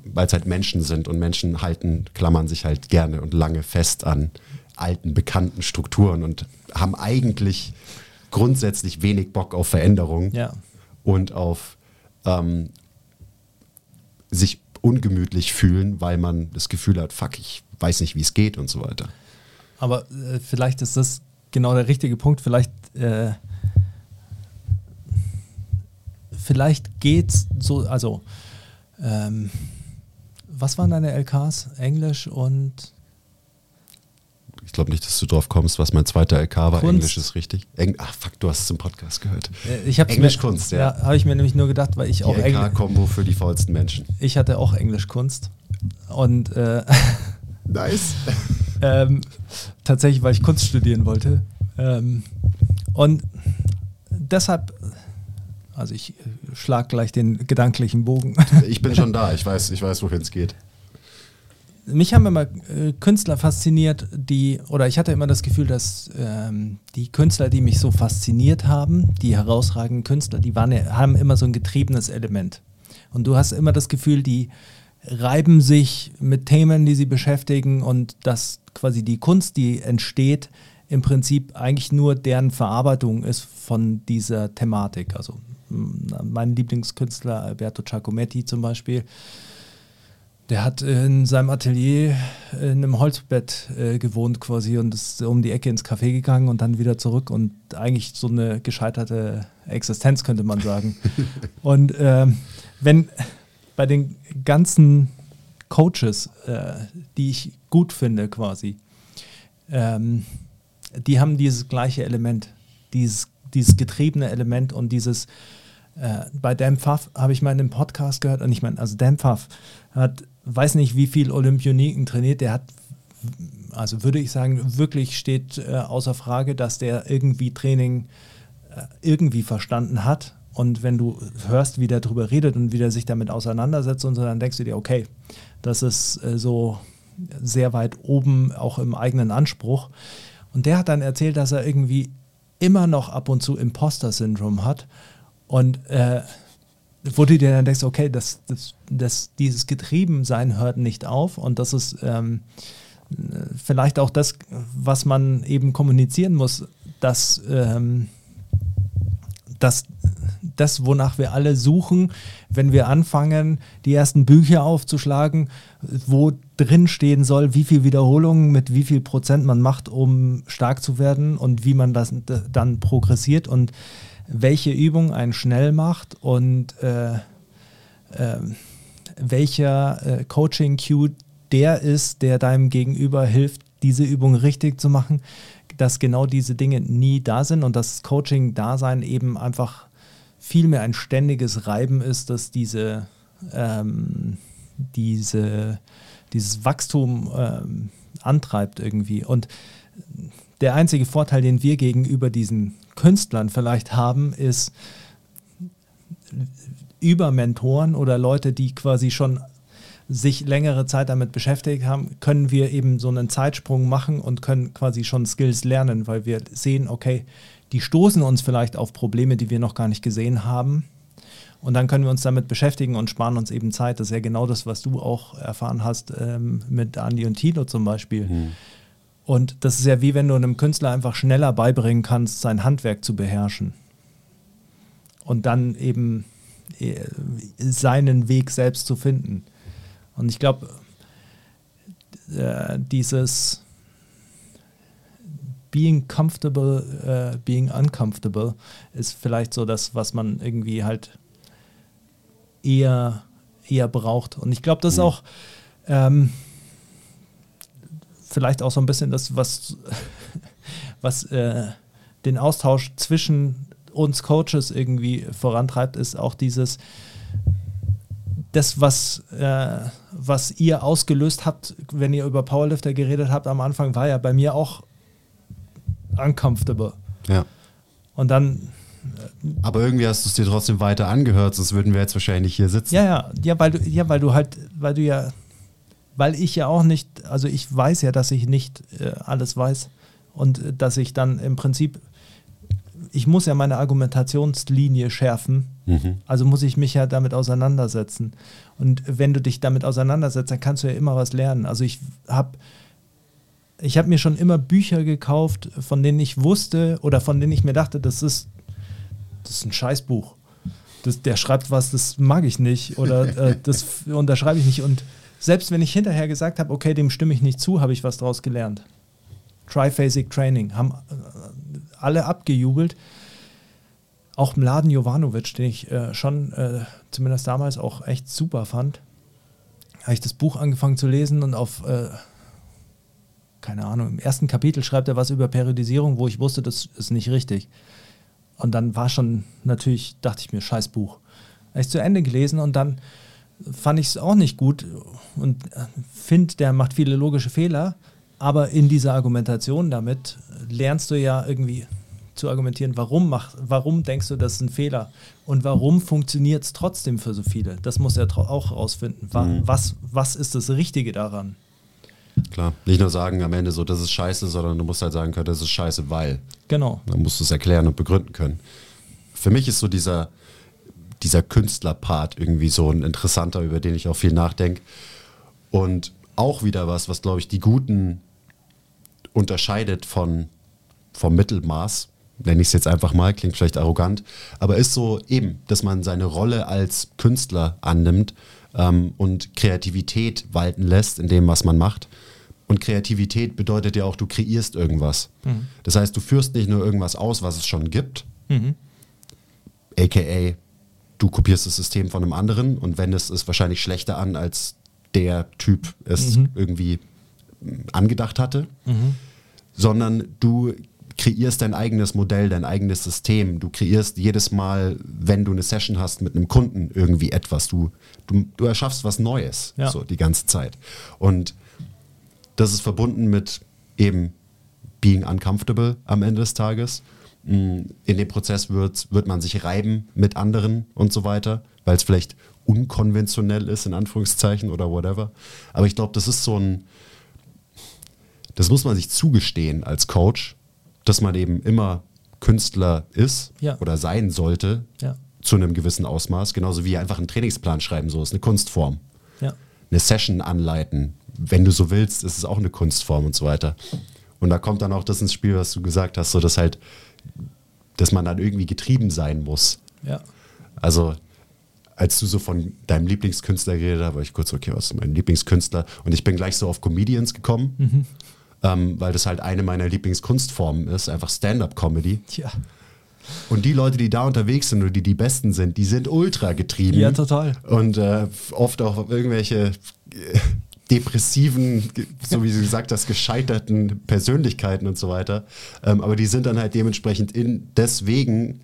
weil es halt Menschen sind und Menschen halten, klammern sich halt gerne und lange fest an alten, bekannten Strukturen und haben eigentlich grundsätzlich wenig Bock auf Veränderung Ja. und auf ähm, sich ungemütlich fühlen, weil man das Gefühl hat, fuck, ich weiß nicht, wie es geht und so weiter. Aber äh, vielleicht ist das genau der richtige Punkt. Vielleicht, äh, vielleicht geht's so, also ähm, was waren deine LKs? Englisch und glaube nicht, dass du drauf kommst, was mein zweiter LK war. Kunst. Englisch ist richtig. Eng Ach, fuck, du hast es im Podcast gehört. äh, ich habe Englisch Kunst, ja. Ja, habe ich mir nämlich nur gedacht, weil ich Die auch Englisch, LK-Kombo für die faulsten Menschen. ich hatte auch Englisch Kunst und äh, Nice. ähm, tatsächlich, weil ich Kunst studieren wollte. Ähm, und deshalb, also ich äh, schlag gleich den gedanklichen Bogen. Ich bin schon da, ich weiß, ich weiß wohin es geht. Mich haben immer äh, Künstler fasziniert, die, oder ich hatte immer das Gefühl, dass ähm, die Künstler, die mich so fasziniert haben, die herausragenden Künstler, die waren, haben immer so ein getriebenes Element. Und du hast immer das Gefühl, die reiben sich mit Themen, die sie beschäftigen und dass quasi die Kunst, die entsteht, im Prinzip eigentlich nur deren Verarbeitung ist von dieser Thematik. Also mein Lieblingskünstler Alberto Giacometti zum Beispiel, der hat in seinem Atelier in einem Holzbett äh, gewohnt quasi und ist um die Ecke ins Café gegangen und dann wieder zurück und eigentlich so eine gescheiterte Existenz könnte man sagen. und ähm, wenn bei den ganzen Coaches, äh, die ich gut finde quasi, ähm, die haben dieses gleiche Element, dieses, dieses getriebene Element und dieses, äh, bei Dan Pfaff habe ich mal in einem Podcast gehört und ich meine, also Dan Pfaff hat, weiß nicht wie viel Olympioniken trainiert, der hat, also würde ich sagen, wirklich steht äh, außer Frage, dass der irgendwie Training äh, irgendwie verstanden hat. Und wenn du hörst, wie der darüber redet und wie der sich damit auseinandersetzt und so, dann denkst du dir, okay, das ist äh, so sehr weit oben, auch im eigenen Anspruch. Und der hat dann erzählt, dass er irgendwie immer noch ab und zu Imposter-Syndrom hat. Und wo du dir dann denkst, okay, das, das, das, dieses Getriebensein hört nicht auf und das ist ähm, äh, vielleicht auch das, was man eben kommunizieren muss, dass, ähm, dass das, wonach wir alle suchen, wenn wir anfangen, die ersten Bücher aufzuschlagen, wo drin stehen soll, wie viel Wiederholungen mit wie viel Prozent man macht, um stark zu werden und wie man das dann progressiert und welche Übung einen schnell macht und äh, ähm, welcher äh, Coaching-Cue der ist, der deinem Gegenüber hilft, diese Übung richtig zu machen, dass genau diese Dinge nie da sind und das Coaching-Dasein eben einfach viel mehr ein ständiges Reiben ist, dass diese, ähm, diese, dieses Wachstum ähm, antreibt irgendwie. Und der einzige Vorteil, den wir gegenüber diesen Künstlern vielleicht haben, ist über Mentoren oder Leute, die quasi schon sich längere Zeit damit beschäftigt haben, können wir eben so einen Zeitsprung machen und können quasi schon Skills lernen, weil wir sehen, okay, die stoßen uns vielleicht auf Probleme, die wir noch gar nicht gesehen haben. Und dann können wir uns damit beschäftigen und sparen uns eben Zeit. Das ist ja genau das, was du auch erfahren hast ähm, mit Andy und Tilo zum Beispiel. Und das ist ja wie wenn du einem Künstler einfach schneller beibringen kannst, sein Handwerk zu beherrschen. Und dann eben äh, seinen Weg selbst zu finden. Und ich glaube, äh, dieses being comfortable, äh, being uncomfortable ist vielleicht so das, was man irgendwie halt eher, eher braucht. Und ich glaube, das ist auch ähm, vielleicht auch so ein bisschen das, was, was äh, den Austausch zwischen uns Coaches irgendwie vorantreibt, ist auch dieses, das, was, äh, was ihr ausgelöst habt, wenn ihr über Powerlifter geredet habt am Anfang, war ja bei mir auch uncomfortable. Ja. Und dann, Aber irgendwie hast du es dir trotzdem weiter angehört, sonst würden wir jetzt wahrscheinlich nicht hier sitzen. ja, ja, ja, weil du, ja, weil du halt, weil du ja, weil ich ja auch nicht, also ich weiß ja, dass ich nicht äh, alles weiß und äh, dass ich dann im Prinzip, ich muss ja meine Argumentationslinie schärfen, Mhm. also muss ich mich ja damit auseinandersetzen. Und wenn du dich damit auseinandersetzt, dann kannst du ja immer was lernen. Also ich habe ich habe mir schon immer Bücher gekauft, von denen ich wusste oder von denen ich mir dachte, das ist, das ist ein Scheißbuch. das, der schreibt was, das mag ich nicht oder äh, das unterschreibe ich nicht. Und selbst wenn ich hinterher gesagt habe, okay, dem stimme ich nicht zu, habe ich was daraus gelernt. Triphasic Training haben äh, alle abgejubelt. Auch Mladen Jovanovic, den ich äh, schon äh, zumindest damals auch echt super fand, habe ich das Buch angefangen zu lesen und auf, äh, keine Ahnung, im ersten Kapitel schreibt er was über Periodisierung, wo ich wusste, das ist nicht richtig. Und dann war schon natürlich, dachte ich mir, scheiß Buch. Habe ich zu Ende gelesen und dann fand ich es auch nicht gut und äh, finde, der macht viele logische Fehler, aber in dieser Argumentation damit lernst du ja irgendwie zu argumentieren, warum, mach, warum denkst du, das ist ein Fehler und warum funktioniert es trotzdem für so viele. Das muss er auch rausfinden. Mhm. Was, was ist das Richtige daran? Klar. Nicht nur sagen am Ende so, das ist scheiße, sondern du musst halt sagen können, das ist scheiße, weil. Genau. Dann musst du es erklären und begründen können. Für mich ist so dieser, dieser Künstlerpart irgendwie so ein interessanter, über den ich auch viel nachdenke. Und auch wieder was, was glaube ich die Guten unterscheidet von, vom Mittelmaß, nenne ich es jetzt einfach mal, klingt vielleicht arrogant, aber ist so eben, dass man seine Rolle als Künstler annimmt ähm, und Kreativität walten lässt in dem, was man macht. Und Kreativität bedeutet ja auch, du kreierst irgendwas. Das heißt, du führst nicht nur irgendwas aus, was es schon gibt, aka du kopierst das System von einem anderen und wendest es wahrscheinlich schlechter an, als der Typ es irgendwie mm, angedacht hatte, sondern du kreierst dein eigenes Modell, dein eigenes System. Du kreierst jedes Mal, wenn du eine Session hast mit einem Kunden, irgendwie etwas. Du, du, du erschaffst was Neues, Ja. so die ganze Zeit. Und das ist verbunden mit eben being uncomfortable am Ende des Tages. Mm, In dem Prozess wird, wird man sich reiben mit anderen und so weiter, weil es vielleicht unkonventionell ist, in Anführungszeichen oder whatever. Aber ich glaube, das ist so ein, das muss man sich zugestehen als Coach, dass man eben immer Künstler ist Ja. oder sein sollte Ja. zu einem gewissen Ausmaß, genauso wie einfach einen Trainingsplan schreiben, so ist eine Kunstform Ja. eine Session anleiten. Wenn du so willst, ist es auch eine Kunstform und so weiter. Und da kommt dann auch das ins Spiel, was du gesagt hast, so dass halt, dass man dann irgendwie getrieben sein muss. Ja. Also, als du so von deinem Lieblingskünstler geredet hast, war ich kurz, okay, was ist mein Lieblingskünstler? Und ich bin gleich so auf Comedians gekommen, ähm, weil das halt eine meiner Lieblingskunstformen ist, einfach Stand-up-Comedy. Tja. Und die Leute, die da unterwegs sind oder die die Besten sind, die sind ultra getrieben. Ja, total. Und äh, oft auch irgendwelche depressiven, so wie du gesagt hast, gescheiterten Persönlichkeiten und so weiter. Ähm, aber die sind dann halt dementsprechend in, deswegen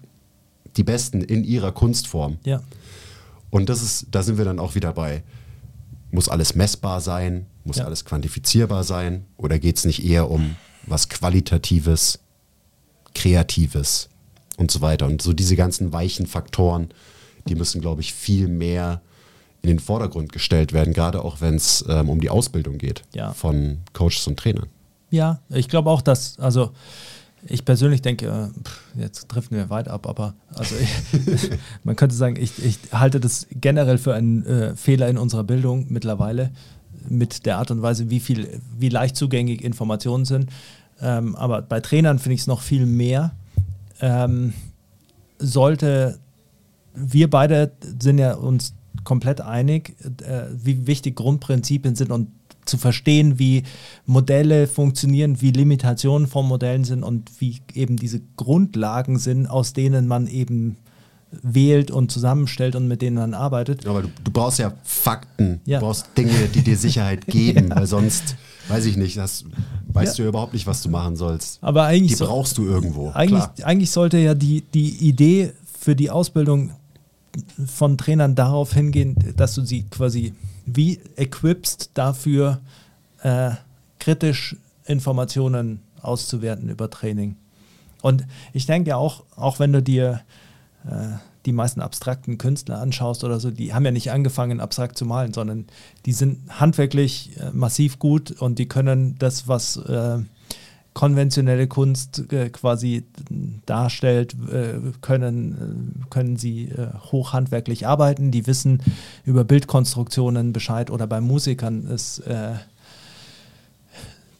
die Besten in ihrer Kunstform. Ja. Und das ist, da sind wir dann auch wieder bei, muss alles messbar sein, muss Ja. alles quantifizierbar sein oder geht es nicht eher um was Qualitatives, Kreatives und so weiter. Und so diese ganzen weichen Faktoren, die müssen, glaube ich, viel mehr in den Vordergrund gestellt werden, gerade auch wenn es ähm, um die Ausbildung geht Ja. von Coaches und Trainern. Ja, ich glaube auch, dass, also ich persönlich denke, äh, jetzt driften wir weit ab, aber also ich, man könnte sagen, ich, ich halte das generell für einen äh, Fehler in unserer Bildung mittlerweile mit der Art und Weise, wie viel, wie leicht zugängig Informationen sind. Ähm, aber bei Trainern finde ich es noch viel mehr. Ähm, sollte, wir beide sind ja uns komplett einig, äh, wie wichtig Grundprinzipien sind und zu verstehen, wie Modelle funktionieren, wie Limitationen von Modellen sind und wie eben diese Grundlagen sind, aus denen man eben wählt und zusammenstellt und mit denen man arbeitet. Aber du, du brauchst ja Fakten, Ja. du brauchst Dinge, die dir Sicherheit geben, weil sonst, weiß ich nicht, das weißt Ja. du ja überhaupt nicht, was du machen sollst. Aber eigentlich Die so- brauchst du irgendwo. Eigentlich, eigentlich sollte ja die, die Idee für die Ausbildung von Trainern darauf hingehen, dass du sie quasi wie equipst dafür, äh, kritisch Informationen auszuwerten über Training. Und ich denke auch, auch wenn du dir äh, die meisten abstrakten Künstler anschaust oder so, die haben ja nicht angefangen, abstrakt zu malen, sondern die sind handwerklich äh, massiv gut und die können das, was äh, konventionelle Kunst äh, quasi darstellt, äh, können, äh, können sie hochhandwerklich arbeiten, die wissen über Bildkonstruktionen Bescheid oder bei Musikern ist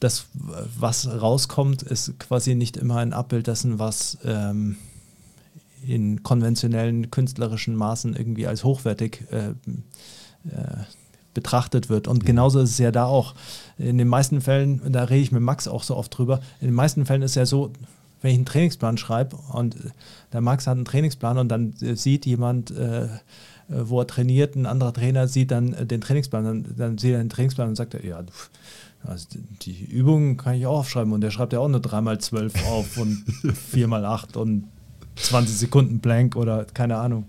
das, was rauskommt, ist quasi nicht immer ein Abbild dessen, was ähm, in konventionellen künstlerischen Maßen irgendwie als hochwertig äh, betrachtet wird. Und genauso ist es ja da auch. In den meisten Fällen, da rede ich mit Max auch so oft drüber, in den meisten Fällen ist ja so, wenn ich einen Trainingsplan schreibe und der Max hat einen Trainingsplan und dann sieht jemand, äh, wo er trainiert, ein anderer Trainer sieht dann äh, den Trainingsplan, dann, dann sieht er den Trainingsplan und sagt er, ja, also die Übungen kann ich auch aufschreiben und der schreibt ja auch nur 3x12 auf und 4x8 und 20 Sekunden blank oder keine Ahnung.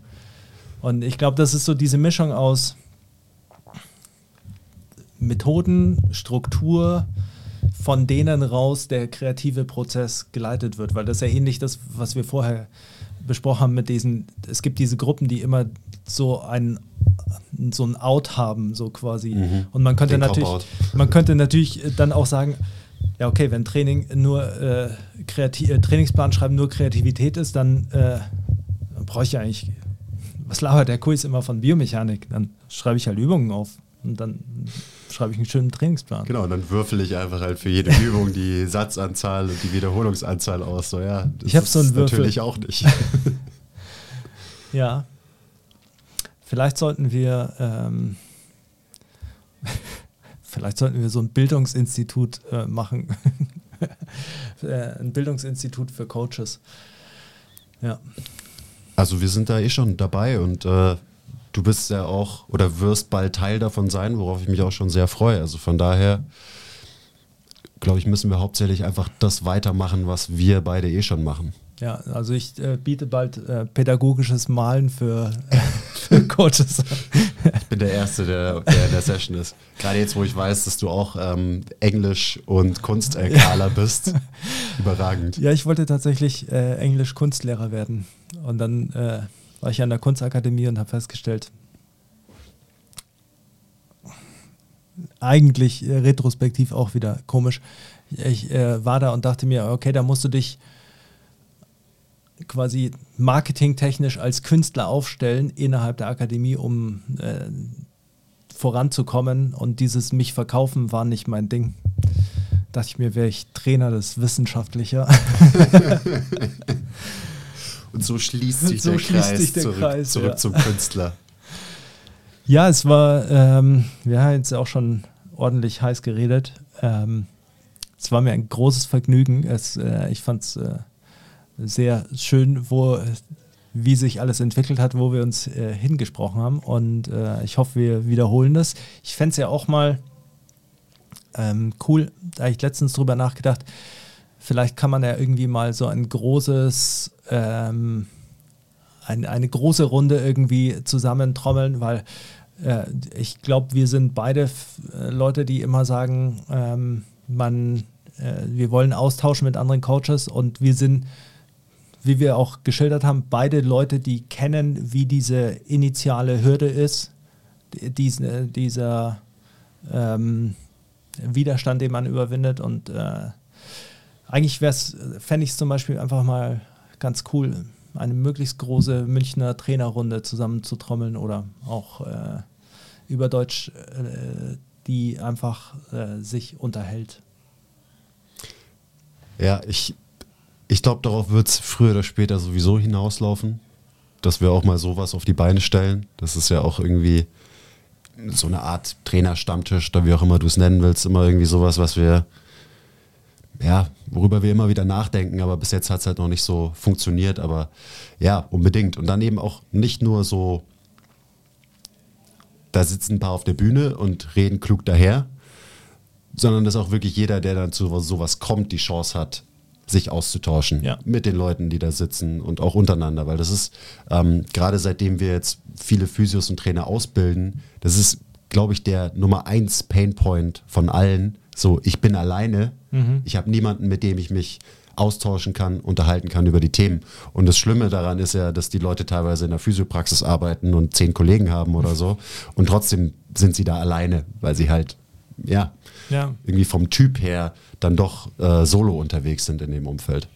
Und ich glaube, das ist so diese Mischung aus Methoden, Struktur, von denen raus der kreative Prozess geleitet wird, weil das ist ja ähnlich das, was wir vorher besprochen haben mit diesen, es gibt diese Gruppen, die immer so ein so ein Out haben, so quasi. Mhm. Und man könnte Den natürlich, man könnte natürlich dann auch sagen, ja, okay, wenn Training nur äh, kreativ, äh, Trainingsplan schreiben nur Kreativität ist, dann, äh, dann brauche ich ja eigentlich, was labert der Kurs immer von Biomechanik? Dann schreibe ich halt Übungen auf und dann schreibe ich einen schönen Trainingsplan. Genau, und dann würfel ich einfach halt für jede Übung die Satzanzahl und die Wiederholungsanzahl aus. So, ja, Ich hab so einen Würfel. natürlich auch nicht. Ja. Vielleicht sollten wir, ähm, vielleicht sollten wir so ein Bildungsinstitut äh, machen. Äh, ein Bildungsinstitut für Coaches. Ja. Also wir sind da eh schon dabei und äh, du bist ja auch oder wirst bald Teil davon sein, worauf ich mich auch schon sehr freue. Also von daher glaube ich, müssen wir hauptsächlich einfach das weitermachen, was wir beide eh schon machen. Ja, also ich äh, biete bald äh, pädagogisches Malen für, für Coaches an. Ich bin der Erste, der, der in der Session ist. Gerade jetzt, wo ich weiß, dass du auch ähm, Englisch- und Kunst-LKler bist. Überragend. Ja, ich wollte tatsächlich äh, Englisch-Kunstlehrer werden. Und dann äh, war ich an der Kunstakademie und habe festgestellt, eigentlich äh, retrospektiv auch wieder komisch. Ich äh, war da und dachte mir, okay, da musst du dich quasi marketingtechnisch als Künstler aufstellen innerhalb der Akademie, um äh, voranzukommen. Und dieses mich verkaufen war nicht mein Ding. Dachte ich mir, wäre ich Trainer, ist wissenschaftlicher. Und so schließt sich So der schließt Kreis sich der zurück, Kreis, zurück ja. zum Künstler. Ja, es war, ähm, wir haben jetzt auch schon ordentlich heiß geredet. Ähm, es war mir ein großes Vergnügen. Es, äh, ich fand es äh, sehr schön, wo, wie sich alles entwickelt hat, wo wir uns äh, hingesprochen haben. Und äh, ich hoffe, wir wiederholen das. Ich fände es ja auch mal ähm, cool, da habe ich letztens drüber nachgedacht, vielleicht kann man ja irgendwie mal so ein großes, ähm, ein, eine große Runde irgendwie zusammentrommeln, weil äh, ich glaube, wir sind beide äh, Leute, die immer sagen, ähm, man, äh, wir wollen austauschen mit anderen Coaches und wir sind, wie wir auch geschildert haben, beide Leute, die kennen, wie diese initiale Hürde ist, die- diesen, dieser ähm, Widerstand, den man überwindet und äh, eigentlich fände ich es zum Beispiel einfach mal ganz cool, eine möglichst große Münchner Trainerrunde zusammenzutrommeln oder auch äh, über Deutsch, äh, die einfach äh, sich unterhält. Ja, ich, ich glaube, darauf wird es früher oder später sowieso hinauslaufen, dass wir auch mal sowas auf die Beine stellen. Das ist ja auch irgendwie so eine Art Trainerstammtisch oder wie auch immer du es nennen willst, immer irgendwie sowas, was wir, ja, worüber wir immer wieder nachdenken, aber bis jetzt hat es halt noch nicht so funktioniert, aber ja, unbedingt. Und dann eben auch nicht nur so, da sitzen ein paar auf der Bühne und reden klug daher, sondern dass auch wirklich jeder, der dann zu sowas kommt, die Chance hat, sich auszutauschen Ja. mit den Leuten, die da sitzen und auch untereinander, weil das ist ähm, gerade seitdem wir jetzt viele Physios und Trainer ausbilden, das ist, glaube ich, der Nummer eins Painpoint von allen. So, ich bin alleine, ich habe niemanden, mit dem ich mich austauschen kann, unterhalten kann über die Themen. Und das Schlimme daran ist ja, dass die Leute teilweise in der Physiopraxis arbeiten und zehn Kollegen haben oder so und trotzdem sind sie da alleine, weil sie halt, ja, Ja. irgendwie vom Typ her dann doch äh, solo unterwegs sind in dem Umfeld.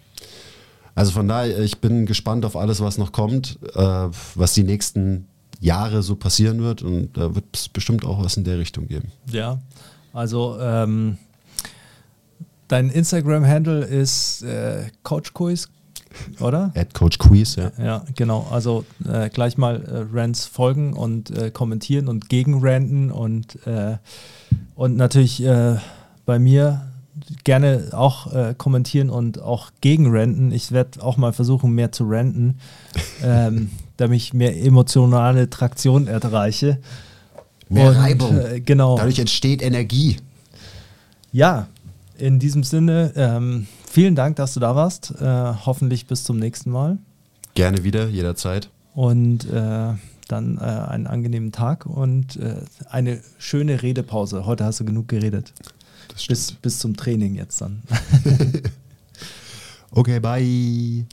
Also von daher, ich bin gespannt auf alles, was noch kommt, äh, was die nächsten Jahre so passieren wird und da wird es bestimmt auch was in der Richtung geben. Ja, also ähm, dein Instagram-Handle ist äh, CoachQuiz. oder? At Coach Quiz, ja. Ja, genau. Also äh, gleich mal äh, Rants folgen und äh, kommentieren und gegenranten und, äh, und natürlich äh, bei mir gerne auch äh, kommentieren und auch gegenranten. Ich werde auch mal versuchen, mehr zu ranten, ähm, damit ich mehr emotionale Traktion erreiche. Mehr Und, Reibung. äh, genau. Dadurch entsteht Energie. Ja, in diesem Sinne, ähm, vielen Dank, dass du da warst. Äh, hoffentlich bis zum nächsten Mal. Gerne wieder, jederzeit. Und äh, dann äh, einen angenehmen Tag und äh, eine schöne Redepause. Heute hast du genug geredet. Bis, bis zum Training jetzt dann. Okay, bye.